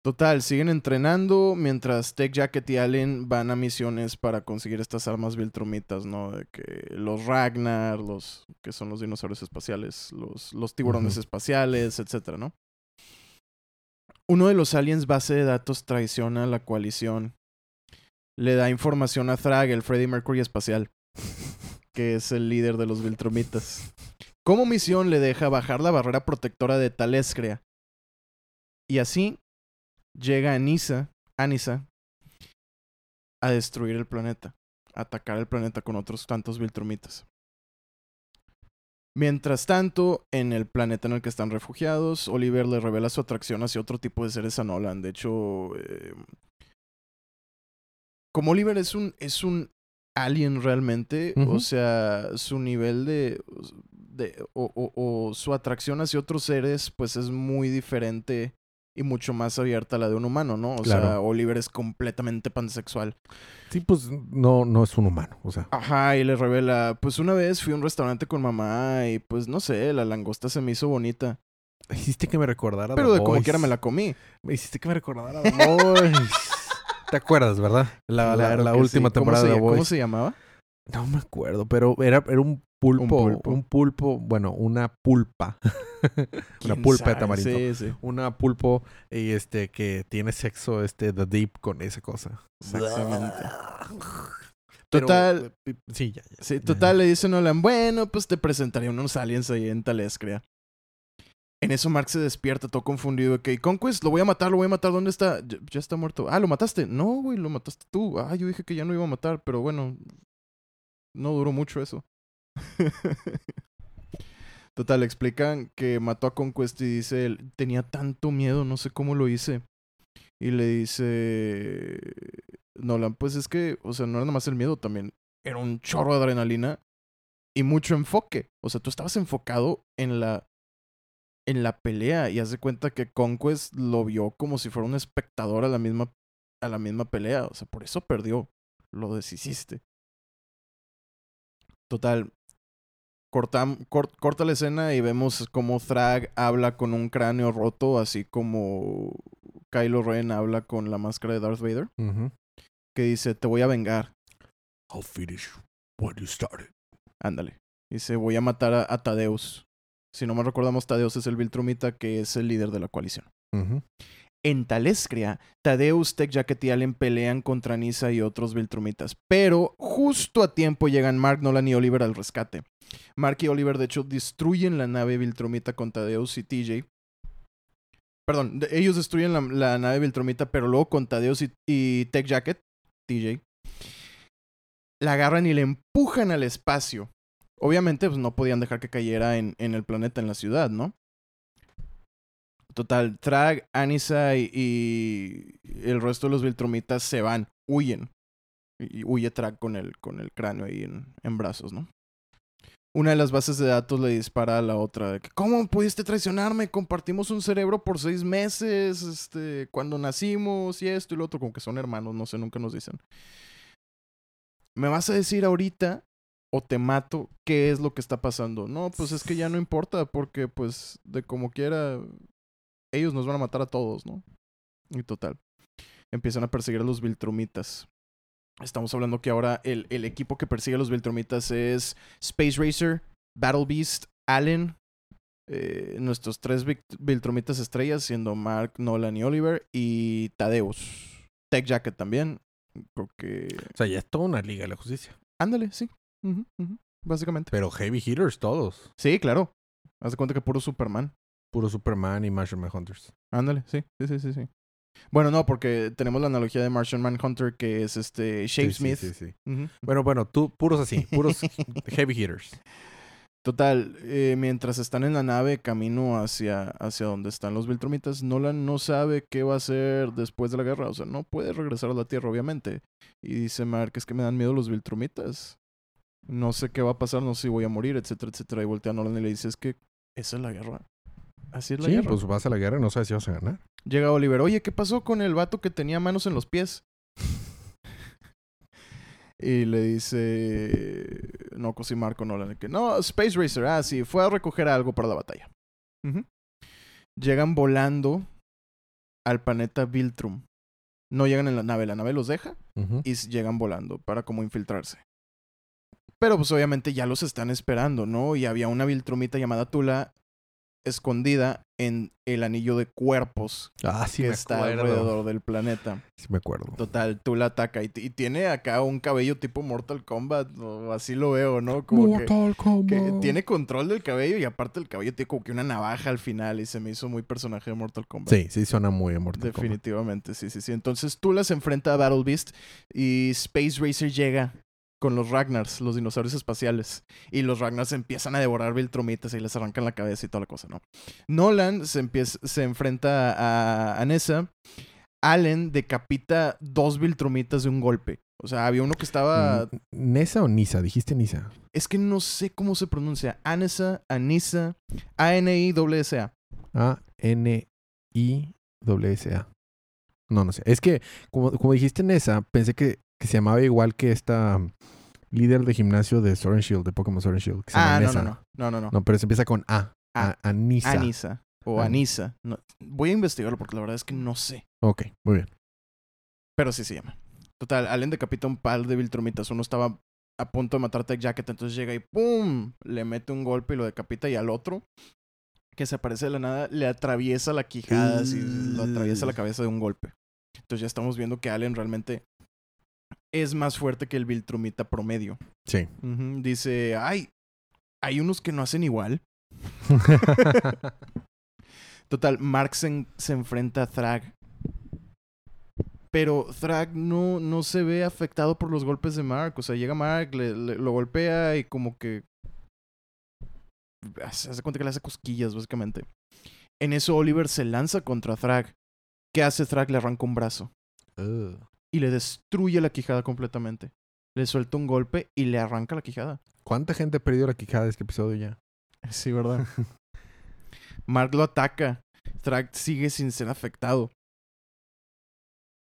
Total, siguen entrenando mientras Tech Jacket y Allen van a misiones para conseguir estas armas Viltrumitas, ¿no? De que los Ragnar, los que son los dinosaurios espaciales, los, los tiburones espaciales, etcétera, ¿no? Uno de los aliens base de datos traiciona a la coalición. Le da información a Thrag, el Freddie Mercury espacial, que es el líder de los Viltrumitas. Como misión le deja bajar la barrera protectora de Talescrea. Y así llega Anisa, Anisa a destruir el planeta, a atacar el planeta con otros tantos Viltrumitas. Mientras tanto, en el planeta en el que están refugiados, Oliver le revela su atracción hacia otro tipo de seres a Nolan. De hecho, eh, como Oliver es un, es un alien realmente, o sea, su nivel de, de o, o- o su atracción hacia otros seres, pues es muy diferente y mucho más abierta a la de un humano, ¿no? O sea. Oliver es completamente pansexual. Sí, pues no, no es un humano. O sea, Ajá, y le revela, pues una vez fui a un restaurante con mamá y pues no sé, la langosta se me hizo bonita. hiciste que me recordara. Pero The de como Boys. quiera me la comí. Me hiciste que me recordara The Boys. ¿Te acuerdas, verdad? La, la- Claro la que última sí. ¿Cómo temporada de. ¿Cómo se llamaba? No me acuerdo, pero era, era un pulpo, un pulpo. pulpo. bueno, una pulpa. una ¿Quién pulpa de tamarindo. Sí, sí. Una pulpo y este que tiene sexo este The Deep con esa cosa. Exactamente. Total- eh, sí, ya, ya. Sí, ya, total, le dice Nolan, bueno, pues te presentaré unos aliens ahí en Talescria. En eso Mark se despierta todo confundido. Ok, Conquest, lo voy a matar, lo voy a matar. ¿Dónde está? Ya, está muerto. Ah, ¿lo mataste? No, güey, lo mataste tú. Ah, yo dije que ya no iba a matar, pero bueno, no duró mucho eso. Total, explican que mató a Conquest y dice, él, tenía tanto miedo, no sé cómo lo hice. Y le dice Nolan, pues es que, o sea, no era nada más el miedo, también era un chorro de adrenalina y mucho enfoque. O sea, tú estabas enfocado en la en la pelea y haz de cuenta que Conquest lo vio como si fuera un espectador a la misma a la misma pelea, o sea, por eso perdió, lo deshiciste. Total cortam- cort- corta la escena y vemos como Thrag habla con un cráneo roto, así como Kylo Ren habla con la máscara de Darth Vader, que dice, "Te voy a vengar." I'll finish what you started. Ándale. Dice, voy a matar a, a Tadeus. Si no me recordamos, Tadeus es el Viltrumita que es el líder de la coalición. En Talescria, Tadeus, Tech Jacket y Allen pelean contra Nisa y otros Viltrumitas. Pero justo a tiempo llegan Mark, Nolan y Oliver al rescate. Mark y Oliver, de hecho, destruyen la nave Viltrumita con Tadeus y TJ. Perdón, de- ellos destruyen la, la nave Viltrumita, pero luego con Tadeus y, y Tech Jacket, TJ, la agarran y le empujan al espacio. Obviamente, pues no podían dejar que cayera en, en el planeta, en la ciudad, ¿no? Total, Trag, Anisa y, el resto de los Viltrumitas se van, huyen. Y, y huye Trag con el, con el cráneo ahí en, en brazos, ¿no? Una de las bases de datos le dispara a la otra. de que, ¿Cómo pudiste traicionarme? Compartimos un cerebro por seis meses, este, cuando nacimos y esto y lo otro. Como que son hermanos, no sé, nunca nos dicen. ¿Me vas a decir ahorita o te mato qué es lo que está pasando? No, pues es que ya no importa porque pues de como quiera ellos nos van a matar a todos, ¿no? Y total. Empiezan a perseguir a los Viltrumitas. Estamos hablando que ahora el, el equipo que persigue a los Viltrumitas es Space Racer, Battle Beast, Allen, eh, nuestros tres Viltrumitas estrellas, siendo Mark, Nolan y Oliver, y Tadeus. Tech Jacket también. Creo que. O sea, ya es toda una liga de la justicia. Ándale, sí. Básicamente. Pero heavy hitters todos. Sí, claro. Haz de cuenta que puro Superman. Puro Superman y Martian Manhunters. Ándale, sí, sí, sí, sí, sí. Bueno, no, porque tenemos la analogía de Martian Manhunter, que es este Shape Sí, sí, Smith. Sí. Bueno, bueno, tú, puros así, puros heavy hitters. Total, eh, mientras están en la nave camino hacia, hacia donde están los Viltrumitas, Nolan no sabe qué va a hacer después de la guerra. O sea, no puede regresar a la Tierra, obviamente. Y dice Mark, es que me dan miedo los Viltrumitas. No sé qué va a pasar, no sé si voy a morir, etcétera, etcétera. Y voltea a Nolan y le dice, es que esa es la guerra. Así es la Sí, guerra. pues vas a la guerra y no sabes si vas a ganar. Llega Oliver, oye, ¿qué pasó con el vato que tenía manos en los pies? y le dice, no, Cosi Marco Nolan, que no, Space Racer, ah, sí, fue a recoger algo para la batalla. Llegan volando al planeta Viltrum. No llegan en la nave, la nave los deja y llegan volando para como infiltrarse. Pero pues obviamente ya los están esperando, ¿no? Y había una Viltrumita llamada Tula escondida en el anillo de cuerpos Ah, sí que me está acuerdo. alrededor del planeta. Sí me acuerdo. Total, Tula ataca y, tiene acá un cabello tipo Mortal Kombat, o así lo veo, ¿no? Como que, Mortal Kombat. que tiene control del cabello y aparte el cabello tiene como que una navaja al final y se me hizo muy personaje de Mortal Kombat. Sí, sí suena muy a Mortal Kombat. Definitivamente, sí, sí, sí. Entonces Tula se enfrenta a Battle Beast y Space Racer llega con los Ragnars, los dinosaurios espaciales. Y los Ragnars empiezan a devorar Viltrumitas y les arrancan la cabeza y toda la cosa, ¿no? Nolan se, empieza, se enfrenta a, a Nessa. Allen decapita dos Viltrumitas de un golpe. O sea, había uno que estaba. ¿Nesa o Nisa? Dijiste Nisa. Es que no sé cómo se pronuncia. Anessa, Anissa, A-N-I-S-A. A-N-I-S-A. No, no sé. Es que, como, como dijiste Nesa, pensé que, que se llamaba igual que esta líder de gimnasio de Sword and Shield, de Pokémon Sword and Shield. Que se Ah, llama no, Nessa. no, no. No, no, no. No, pero se empieza con A. Ah, A Anisa. Anissa. O An- Anissa. No, voy a investigarlo porque la verdad es que no sé. Ok, muy bien. Pero sí se llama. Total, Allen decapita un par de Viltrumitas. Uno estaba a punto de matar a Tech Jacket, entonces llega y ¡pum! Le mete un golpe y lo decapita. Y al otro, que se aparece de la nada, le atraviesa la quijada, así, lo atraviesa la cabeza de un golpe. Entonces ya estamos viendo que Allen realmente es más fuerte que el Viltrumita promedio. Sí. Dice, ay, hay unos que no hacen igual. Total, Mark se, en- se enfrenta a Thrag. Pero Thrag no, no se ve afectado por los golpes de Mark. O sea, llega Mark, le, le- lo golpea y como que... Se hace cuenta que le hace cosquillas, básicamente. En eso Oliver se lanza contra Thrag. ¿Qué hace Thrag? Le arranca un brazo. Ugh. Y le destruye la quijada completamente. Le suelta un golpe y le arranca la quijada. ¿Cuánta gente ha perdido la quijada de este episodio ya? Sí, ¿verdad? Mark lo ataca. Thrag sigue sin ser afectado.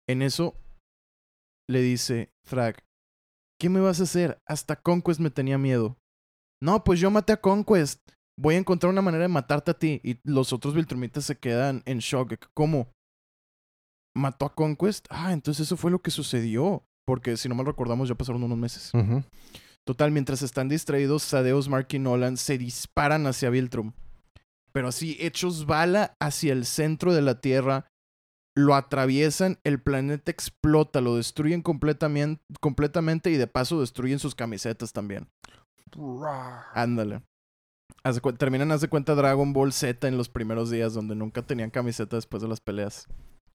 En eso le dice Thrag, ¿qué me vas a hacer? Hasta Conquest me tenía miedo. No, pues yo maté a Conquest. Voy a encontrar una manera de matarte a ti. Y los otros Viltrumitas se quedan en shock. ¿Cómo? ¿Mató a Conquest? Ah, entonces eso fue lo que sucedió. Porque si no mal recordamos ya pasaron unos meses. Total, mientras están distraídos, Sadeos, Mark y Nolan se disparan hacia Viltrum. Pero así, hechos bala hacia el centro de la Tierra, lo atraviesan, el planeta explota, lo destruyen completamente, completamente y de paso destruyen sus camisetas también. Ándale. Cu- terminan, haz de cuenta, Dragon Ball Z en los primeros días, donde nunca tenían camiseta después de las peleas.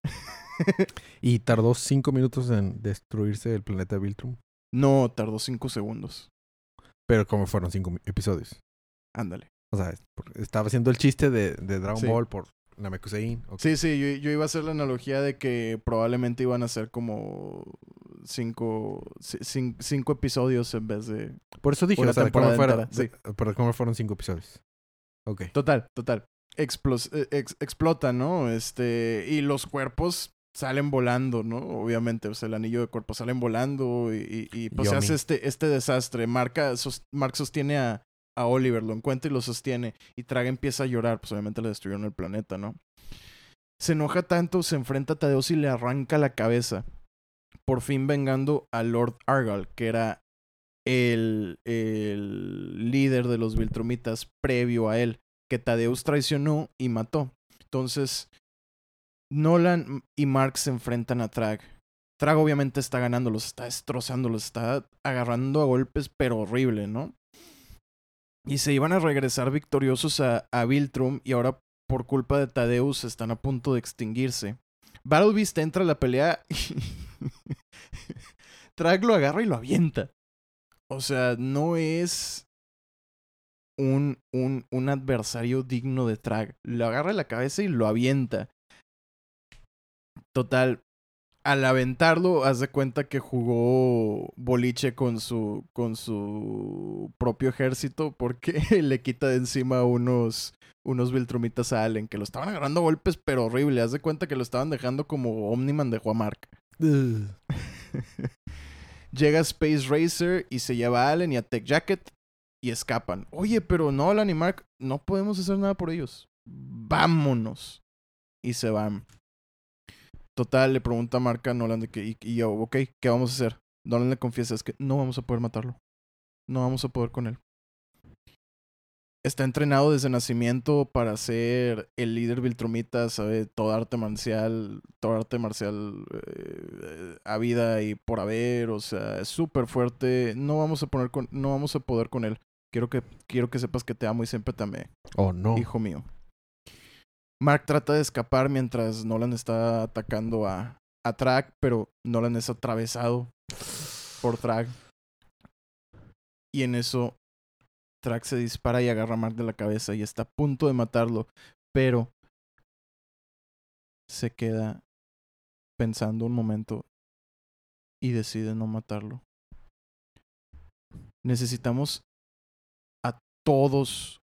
Y tardó cinco minutos en destruirse el planeta Viltrum. No, tardó cinco segundos. Pero como fueron cinco episodios. Ándale. O sea, estaba haciendo el chiste de, de Dragon Sí. Ball por Namekusein. Sí, sí, yo, yo iba a hacer la analogía de que probablemente iban a ser como cinco, ci- cin- cinco episodios en vez de... Por eso dije, o sea, ¿cómo temporada fueron, entera, de- pero ¿cómo fueron cinco episodios? Ok. Total, total. Explos- eh, ex- explota, ¿no? Este, y los cuerpos salen volando, ¿no? Obviamente, o sea, el anillo de cuerpo salen volando y, y, y, pues se hace este, este desastre. Marca, sos- Mark sostiene a, a Oliver, lo encuentra y lo sostiene. Y Traga empieza a llorar, pues obviamente le destruyeron el planeta, ¿no? Se enoja tanto, se enfrenta a Tadeos y le arranca la cabeza. Por fin vengando a Lord Argal, que era el, el líder de los Viltrumitas previo a él, que Tadeus traicionó y mató. Entonces, Nolan y Mark se enfrentan a Trag. Trag obviamente está ganando, los está destrozando, los está agarrando a golpes, pero horrible, ¿no? Y se iban a regresar victoriosos a, a Viltrum y ahora por culpa de Tadeus están a punto de extinguirse. Battle Beast entra a la pelea y Trag lo agarra y lo avienta. O sea, no es un, un, un adversario digno de Trag. Lo agarra en la cabeza y lo avienta. Total, al aventarlo, haz de cuenta que jugó boliche con su, con su propio ejército porque le quita de encima unos, unos Viltrumitas a Allen que lo estaban agarrando golpes, pero horrible. Haz de cuenta que lo estaban dejando como Omniman de Juamark. Llega Space Racer y se lleva a Allen y a Tech Jacket y escapan. Oye, pero Nolan y Mark, no podemos hacer nada por ellos. Vámonos. Y se van. Total, le pregunta a Mark a Nolan de que, y, yo, ok, ¿qué vamos a hacer? Nolan le confiesa, es que no vamos a poder matarlo. No vamos a poder con él. Está entrenado desde nacimiento para ser el líder Viltrumita, sabe todo arte marcial, todo arte marcial eh, a vida y por haber, o sea, es súper fuerte. No vamos a poner con, no vamos a poder con él. Quiero que, quiero que sepas que te amo y siempre te amé, Oh, no. hijo mío. Mark trata de escapar mientras Nolan está atacando a, a Trag, pero Nolan es atravesado por Trag. Y en eso, Track se dispara y agarra a Mark de la cabeza y está a punto de matarlo. Pero se queda pensando un momento y decide no matarlo. Necesitamos todos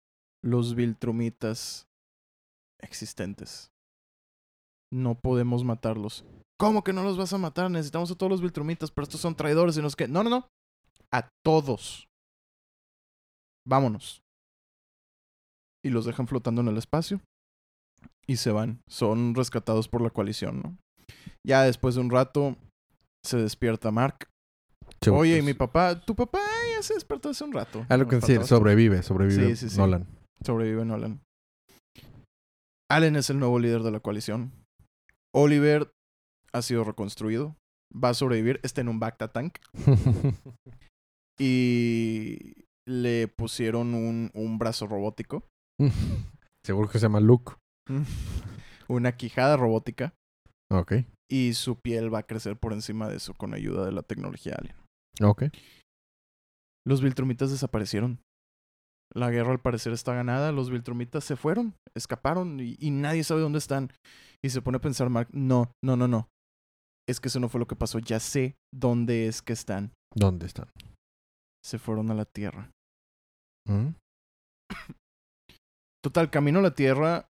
los Viltrumitas existentes. No podemos matarlos. ¿Cómo que no los vas a matar? Necesitamos a todos los Viltrumitas, pero estos son traidores y los que... No, no, no. A todos. Vámonos. Y los dejan flotando en el espacio. Y se van. Son rescatados por la coalición, ¿no? Ya después de un rato se despierta Mark. Oye, y mi papá, tu papá ya se despertó hace un rato. Que Nos decir, faltaba esto. sobrevive, sobrevive Sí, sí, sí. Nolan. Sobrevive Nolan. Allen es el nuevo líder de la coalición. Oliver ha sido reconstruido. Va a sobrevivir. Está en un Bacta Tank. Y le pusieron un, un brazo robótico. Seguro que se llama Luke. Una quijada robótica. Ok. Y su piel va a crecer por encima de eso con ayuda de la tecnología Alien. Ok. Los Viltrumitas desaparecieron. La guerra al parecer está ganada. Los Viltrumitas se fueron, escaparon y, y nadie sabe dónde están. Y se pone a pensar Mark, no, no, no, no. Es que eso no fue lo que pasó. Ya sé dónde es que están. ¿Dónde están? Se fueron a la Tierra. ¿Mm? Total, camino a la Tierra.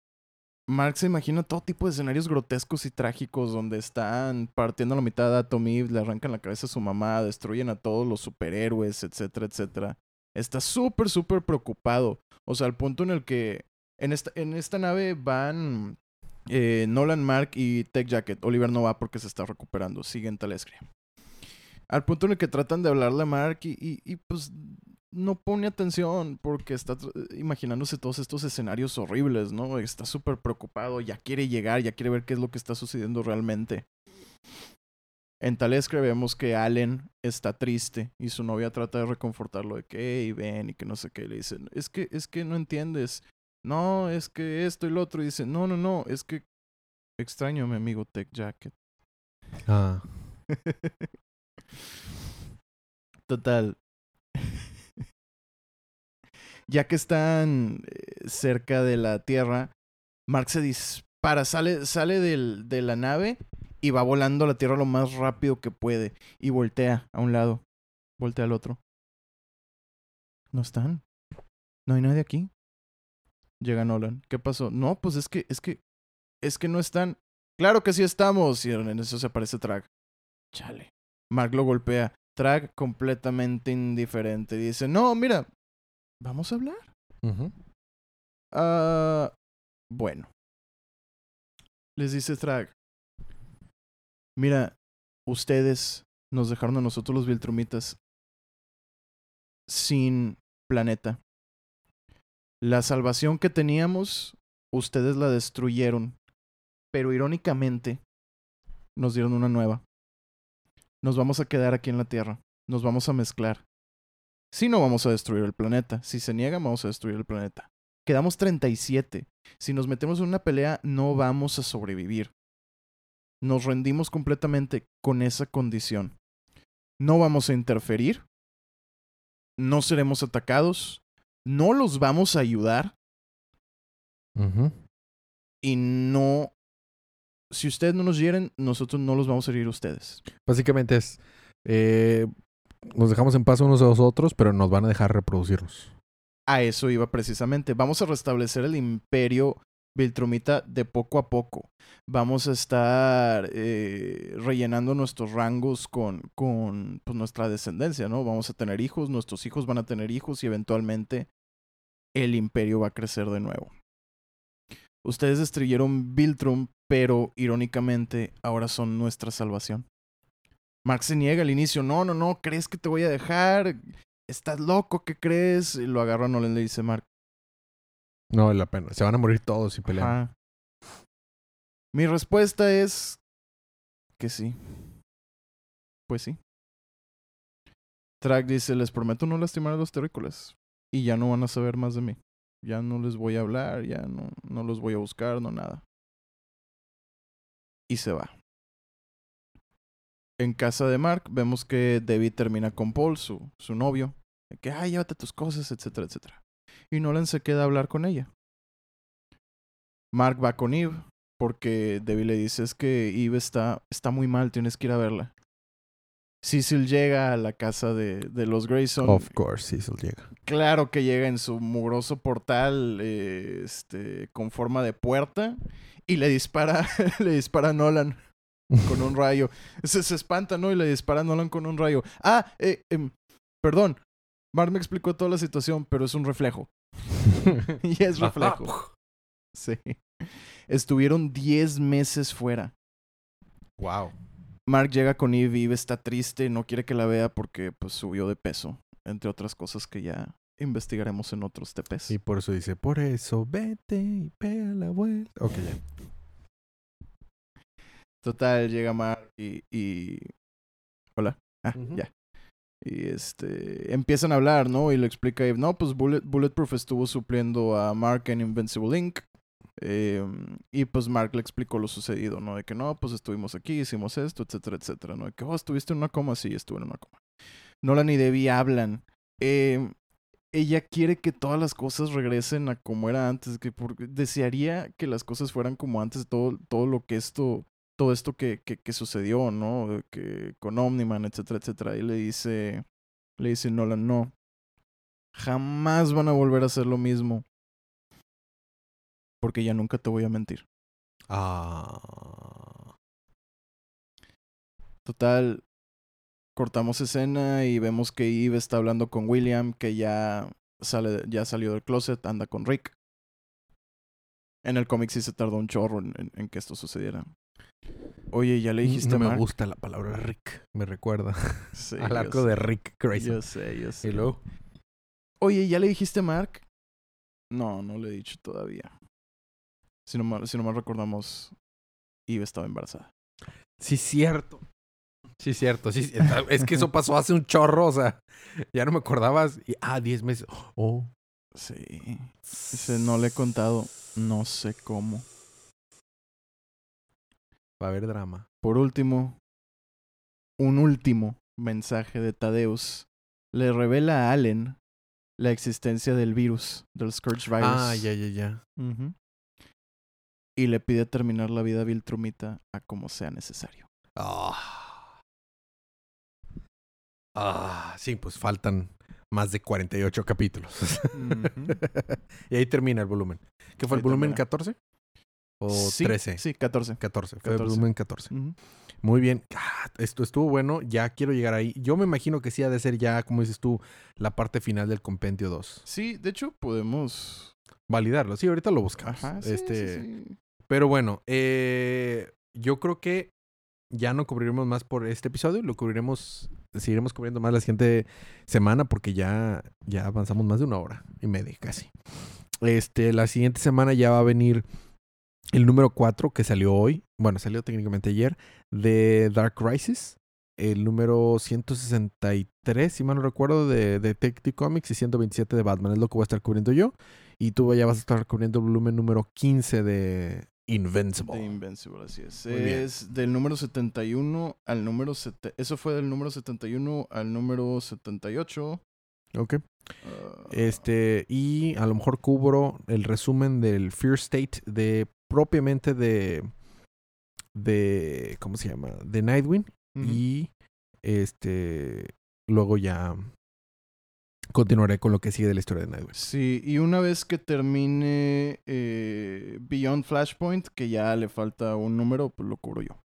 Mark se imagina todo tipo de escenarios grotescos y trágicos donde están partiendo a la mitad a Atom le arrancan la cabeza a su mamá, destruyen a todos los superhéroes, etcétera, etcétera. Está súper, súper preocupado. O sea, al punto en el que en esta, en esta nave van eh, Nolan, Mark y Tech Jacket. Oliver no va porque se está recuperando. Sigue en Talescria. Al punto en el que tratan de hablarle a Mark y, y, y, pues no pone atención porque está imaginándose todos estos escenarios horribles, ¿no? Está súper preocupado, ya quiere llegar, ya quiere ver qué es lo que está sucediendo realmente. En Talescria vemos que Allen está triste y su novia trata de reconfortarlo de que, hey, ven y que no sé qué. Y le dicen, es que, es que no entiendes. No, es que esto y lo otro. Y dice, no, no, no, es que extraño a mi amigo Tech Jacket. Ah. Total. Ya que están eh, cerca de la Tierra, Mark se dispara, sale, sale del- de la nave y va volando a la Tierra lo más rápido que puede. Y voltea a un lado, voltea al otro. No están. No hay nadie aquí. Llega Nolan. ¿Qué pasó? No, pues es que, es que, es que no están. Claro que sí estamos. Y en eso se aparece Trag. Chale. Mark lo golpea. Trag completamente indiferente. Dice, no, mira, vamos a hablar. Ah, bueno. Les dice Trag. Mira, ustedes nos dejaron a nosotros los Viltrumitas sin planeta. La salvación que teníamos, ustedes la destruyeron. Pero irónicamente, nos dieron una nueva. Nos vamos a quedar aquí en la Tierra. Nos vamos a mezclar. Si no vamos a destruir el planeta. Si se niegan, vamos a destruir el planeta. Quedamos 37. Si nos metemos en una pelea, no vamos a sobrevivir. Nos rendimos completamente con esa condición. No vamos a interferir. No seremos atacados. No los vamos a ayudar. Y no... Si ustedes no nos hieren, nosotros no los vamos a herir a ustedes. Básicamente es. eh, nos dejamos en paz unos a los otros, pero nos van a dejar reproducirnos. A eso iba precisamente. Vamos a restablecer el imperio Viltrumita de poco a poco. Vamos a estar eh, rellenando nuestros rangos con, con pues, nuestra descendencia, ¿no? Vamos a tener hijos, nuestros hijos van a tener hijos y eventualmente el imperio va a crecer de nuevo. Ustedes destruyeron Viltrum, pero irónicamente ahora son nuestra salvación. Mark se niega al inicio, no, no, no, ¿crees que te voy a dejar? ¿Estás loco? ¿Qué crees? Y lo agarra Nolan y le dice, Mark, No vale la pena. Se van a morir todos si pelean. Ajá. Mi respuesta es que sí. Pues sí. Track dice, les prometo no lastimar a los terrícolas. Y ya no van a saber más de mí. Ya no les voy a hablar, ya no, no los voy a buscar, no nada. Y se va. En casa de Mark vemos que Debbie termina con Paul, su, su novio. De que, ay, llévate tus cosas, etcétera, etcétera. Y Nolan se queda a hablar con ella. Mark va con Eve porque Debbie le dice es que Eve está, está muy mal, tienes que ir a verla. Cecil llega a la casa de, de los Grayson. Of course, Cecil llega. Claro que llega en su mugroso portal eh, este, con forma de puerta y le dispara, le dispara a Nolan con un rayo. Se, se espanta, ¿no? Y le dispara a Nolan con un rayo. Ah, eh, em, perdón. Mark me explicó toda la situación, pero es un reflejo. y es reflejo. Sí. Estuvieron 10 meses fuera. wow. Mark llega con Eve, Eve está triste, no quiere que la vea porque pues subió de peso, entre otras cosas que ya investigaremos en otros TPs. Y por eso dice, por eso vete y pega la vuelta. Ok, ya. Total, llega Mark y... y... Hola. Ah, ya. Y este... Empiezan a hablar, ¿no? Y le explica a Eve, no, pues Bullet- Bulletproof estuvo supliendo a Mark en Invincible Inc. Eh, y pues Mark le explicó lo sucedido, ¿no? De que no, pues estuvimos aquí, hicimos esto, etcétera, etcétera, ¿no? De que, oh, estuviste en una coma, sí, estuve en una coma. Nolan y Debbie hablan. Eh, ella quiere que todas las cosas regresen a como era antes, que porque desearía que las cosas fueran como antes, todo, todo lo que esto, todo esto que, que, que sucedió, ¿no? Que con Omniman, etcétera, etcétera. Y le dice, le dice Nolan, no, jamás van a volver a hacer lo mismo. Porque ya nunca te voy a mentir. Ah. Total, cortamos escena y vemos que Eve está hablando con William, que ya sale, ya salió del closet, anda con Rick. En el cómic sí se tardó un chorro en, en- en que esto sucediera. Oye, ¿ya le dijiste no me Mark? gusta la palabra Rick. Me recuerda Sí, al arco sé, de Rick Grayson. Yo sé, yo sé. Y luego, Oye, ¿ya le dijiste a Mark? No, no le he dicho todavía. Si no mal, si no mal recordamos, Eve estaba embarazada. sí, cierto. Sí, cierto. Sí, es que eso pasó hace un chorro, o sea, ya no me acordabas. Y, ah, 10 meses. Oh. Sí. Dice, no le he contado. No sé cómo. Va a haber drama. Por último, un último mensaje de Tadeus le revela a Allen la existencia del virus, del Scourge Virus. Ah, ya, ya, ya. Y le pide terminar la vida Viltrumita a como sea necesario. Ah. Ah, sí, pues faltan más de 48 capítulos. y ahí termina el volumen. ¿Qué fue el Ahí volumen termina. 14? ¿O Sí, 13? Sí, 14. 14. Fue el 14. volumen 14. Ujú. Muy bien. Ah, esto estuvo bueno. Ya quiero llegar ahí. Yo me imagino que sí ha de ser ya, como dices tú, la parte final del compendio 2. Sí, de hecho podemos... Validarlo. Sí, ahorita lo buscamos. Ajá, sí, este, sí. Pero bueno, eh, yo creo que ya no cubriremos más por este episodio. Lo cubriremos, seguiremos cubriendo más la siguiente semana porque ya, ya avanzamos más de una hora y media casi. Este, la siguiente semana ya va a venir el número 4 que salió hoy. Bueno, salió técnicamente ayer. De Dark Crisis. El número 163, si mal no recuerdo, de Detective Comics y 127 de Batman. Es lo que voy a estar cubriendo yo. Y tú ya vas a estar cubriendo el volumen número 15 de Invincible. De Invincible, así es. Es del número 71 al número... sete- Eso fue del número 71 al número 78. Ok. Ah, Este, y a lo mejor cubro el resumen del Fear State de propiamente de. de. ¿Cómo se llama? De Nightwing. Y este. Luego ya. Continuaré con lo que sigue de la historia de Nightwing. Sí, y una vez que termine eh, Beyond Flashpoint, que ya le falta un número, pues lo cubro yo.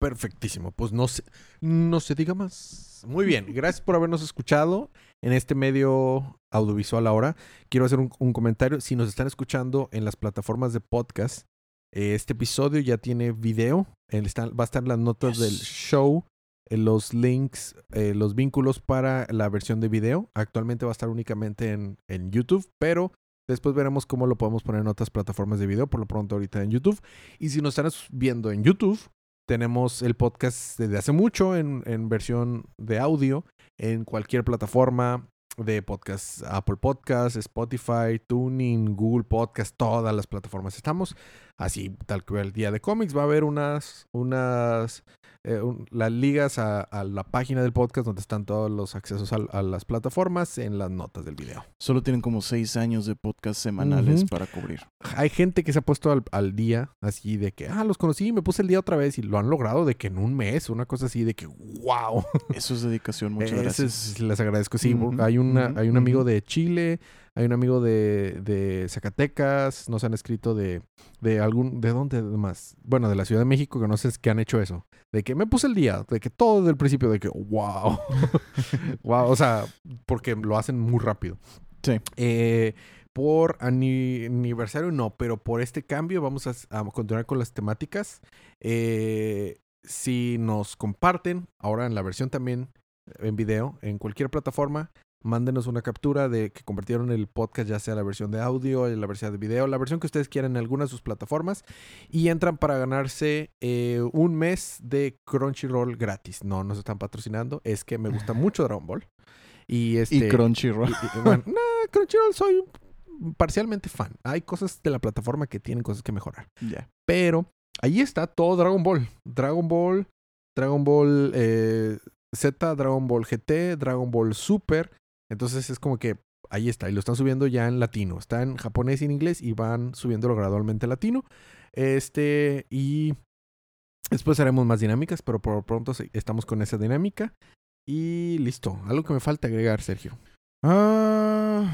Perfectísimo. Pues no se, no se diga más. Muy bien. Gracias por habernos escuchado en este medio audiovisual ahora. Quiero hacer un, un comentario. Si nos están escuchando en las plataformas de podcast, eh, este episodio ya tiene video. Él está- va a estar en las notas Yes. del show, en los links, eh, los vínculos para la versión de video. Actualmente va a estar únicamente en, en YouTube, pero después veremos cómo lo podemos poner en otras plataformas de video. Por lo pronto ahorita en YouTube. Y si nos están viendo en YouTube, tenemos el podcast desde hace mucho en, en versión de audio en cualquier plataforma de podcast, Apple Podcast, Spotify, Tuning, Google Podcast, todas las plataformas estamos. Así tal que el día de cómics. Va a haber unas, unas eh, un- las ligas a, a la página del podcast donde están todos los accesos al- a, las plataformas en las notas del video. Solo tienen como seis años de podcast semanales para cubrir. Hay gente que se ha puesto al, al día así de que, ah, los conocí y me puse el día otra vez y lo han logrado de que en un mes, una cosa así de que, wow. Eso es dedicación, muchas gracias. es- les agradezco. Sí, hay, una, hay un amigo de Chile, hay un amigo de, de Zacatecas, nos han escrito de, de algún, ¿de dónde más? Bueno, de la Ciudad de México, que no sé que han hecho eso. De que me puse el día, de que todo desde el principio, de que, wow. wow, o sea, porque lo hacen muy rápido. Sí. Eh, por ani- aniversario no, pero por este cambio vamos a, a continuar con las temáticas. Eh, si nos comparten, ahora en la versión también en video, en cualquier plataforma, mándenos una captura de que compartieron el podcast, ya sea la versión de audio, la versión de video, la versión que ustedes quieran en alguna de sus plataformas, y entran para ganarse eh, un mes de Crunchyroll gratis. No nos están patrocinando, es que me gusta mucho Dragon Ball. Y, este, Y Crunchyroll. y- y, bueno, nah, Crunchyroll soy parcialmente fan. Hay cosas de la plataforma que tienen cosas que mejorar. Ya. Pero ahí está todo Dragon Ball. Dragon Ball, Dragon Ball eh, Z, Dragon Ball GT, Dragon Ball Super. Entonces es como que ahí está. Y lo están subiendo ya en latino. Está en japonés y en inglés y van subiéndolo gradualmente a latino. Este, y después haremos más dinámicas, pero por pronto estamos con esa dinámica. Y listo. Algo que me falta agregar, Sergio. Ah,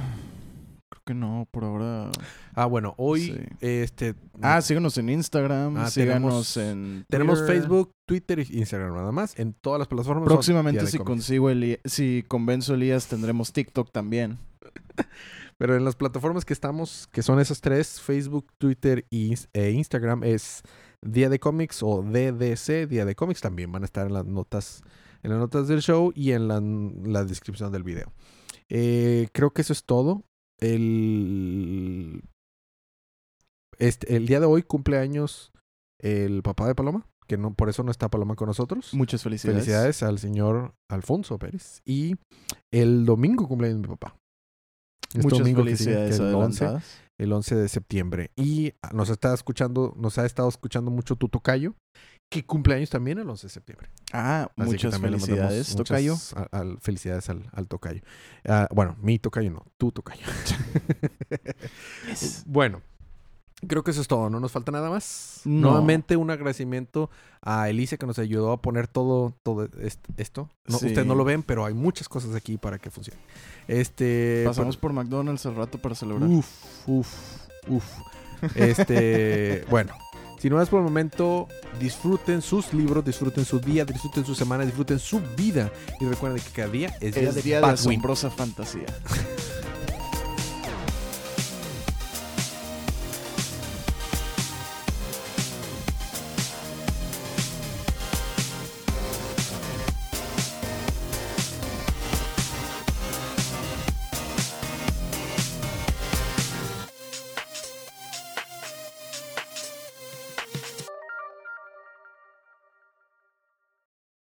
que no, por ahora. Ah, bueno, hoy Sí. este Ah, síganos en Instagram, Ah, síganos tenemos- en tenemos Twitter. Facebook, Twitter y Instagram nada más. En todas las plataformas. Próximamente si consigo Eli- si convenzo a Elías tendremos TikTok también. Pero en las plataformas que estamos, que son esas tres, Facebook, Twitter y e Instagram, es Día de Cómics o DDC, Día de Cómics. También van a estar en las notas, en las notas del show y en la, la descripción del video. Eh, creo que eso es todo. El, este, el día de hoy cumple años el papá de Paloma, que no, por eso no está Paloma con nosotros. Muchas felicidades. Felicidades al señor Alfonso Pérez. Y el domingo cumpleaños de mi papá. Este Muchas domingo que felicidades que el 11, adelantadas. el 11 de septiembre. Y nos está escuchando, nos ha estado escuchando mucho tu tocayo, que cumpleaños también el 11 de septiembre. Ah, Así muchas felicidades, muchas Tocayo. a- felicidades al, al tocayo. Ah, bueno, mi tocayo no, tu tocayo. Bueno, creo que eso es todo. No nos falta nada más. No. Nuevamente un agradecimiento a Elise que nos ayudó a poner todo, todo est- esto. No, Sí. Ustedes no lo ven, pero hay muchas cosas aquí para que funcione. Este. Pasamos por McDonald's al rato para celebrar. Uf, uf, uf. Este, bueno, si no es por el momento, disfruten sus libros, disfruten su día, disfruten su semana, disfruten su vida y recuerden que cada día es día es de día de fantasía.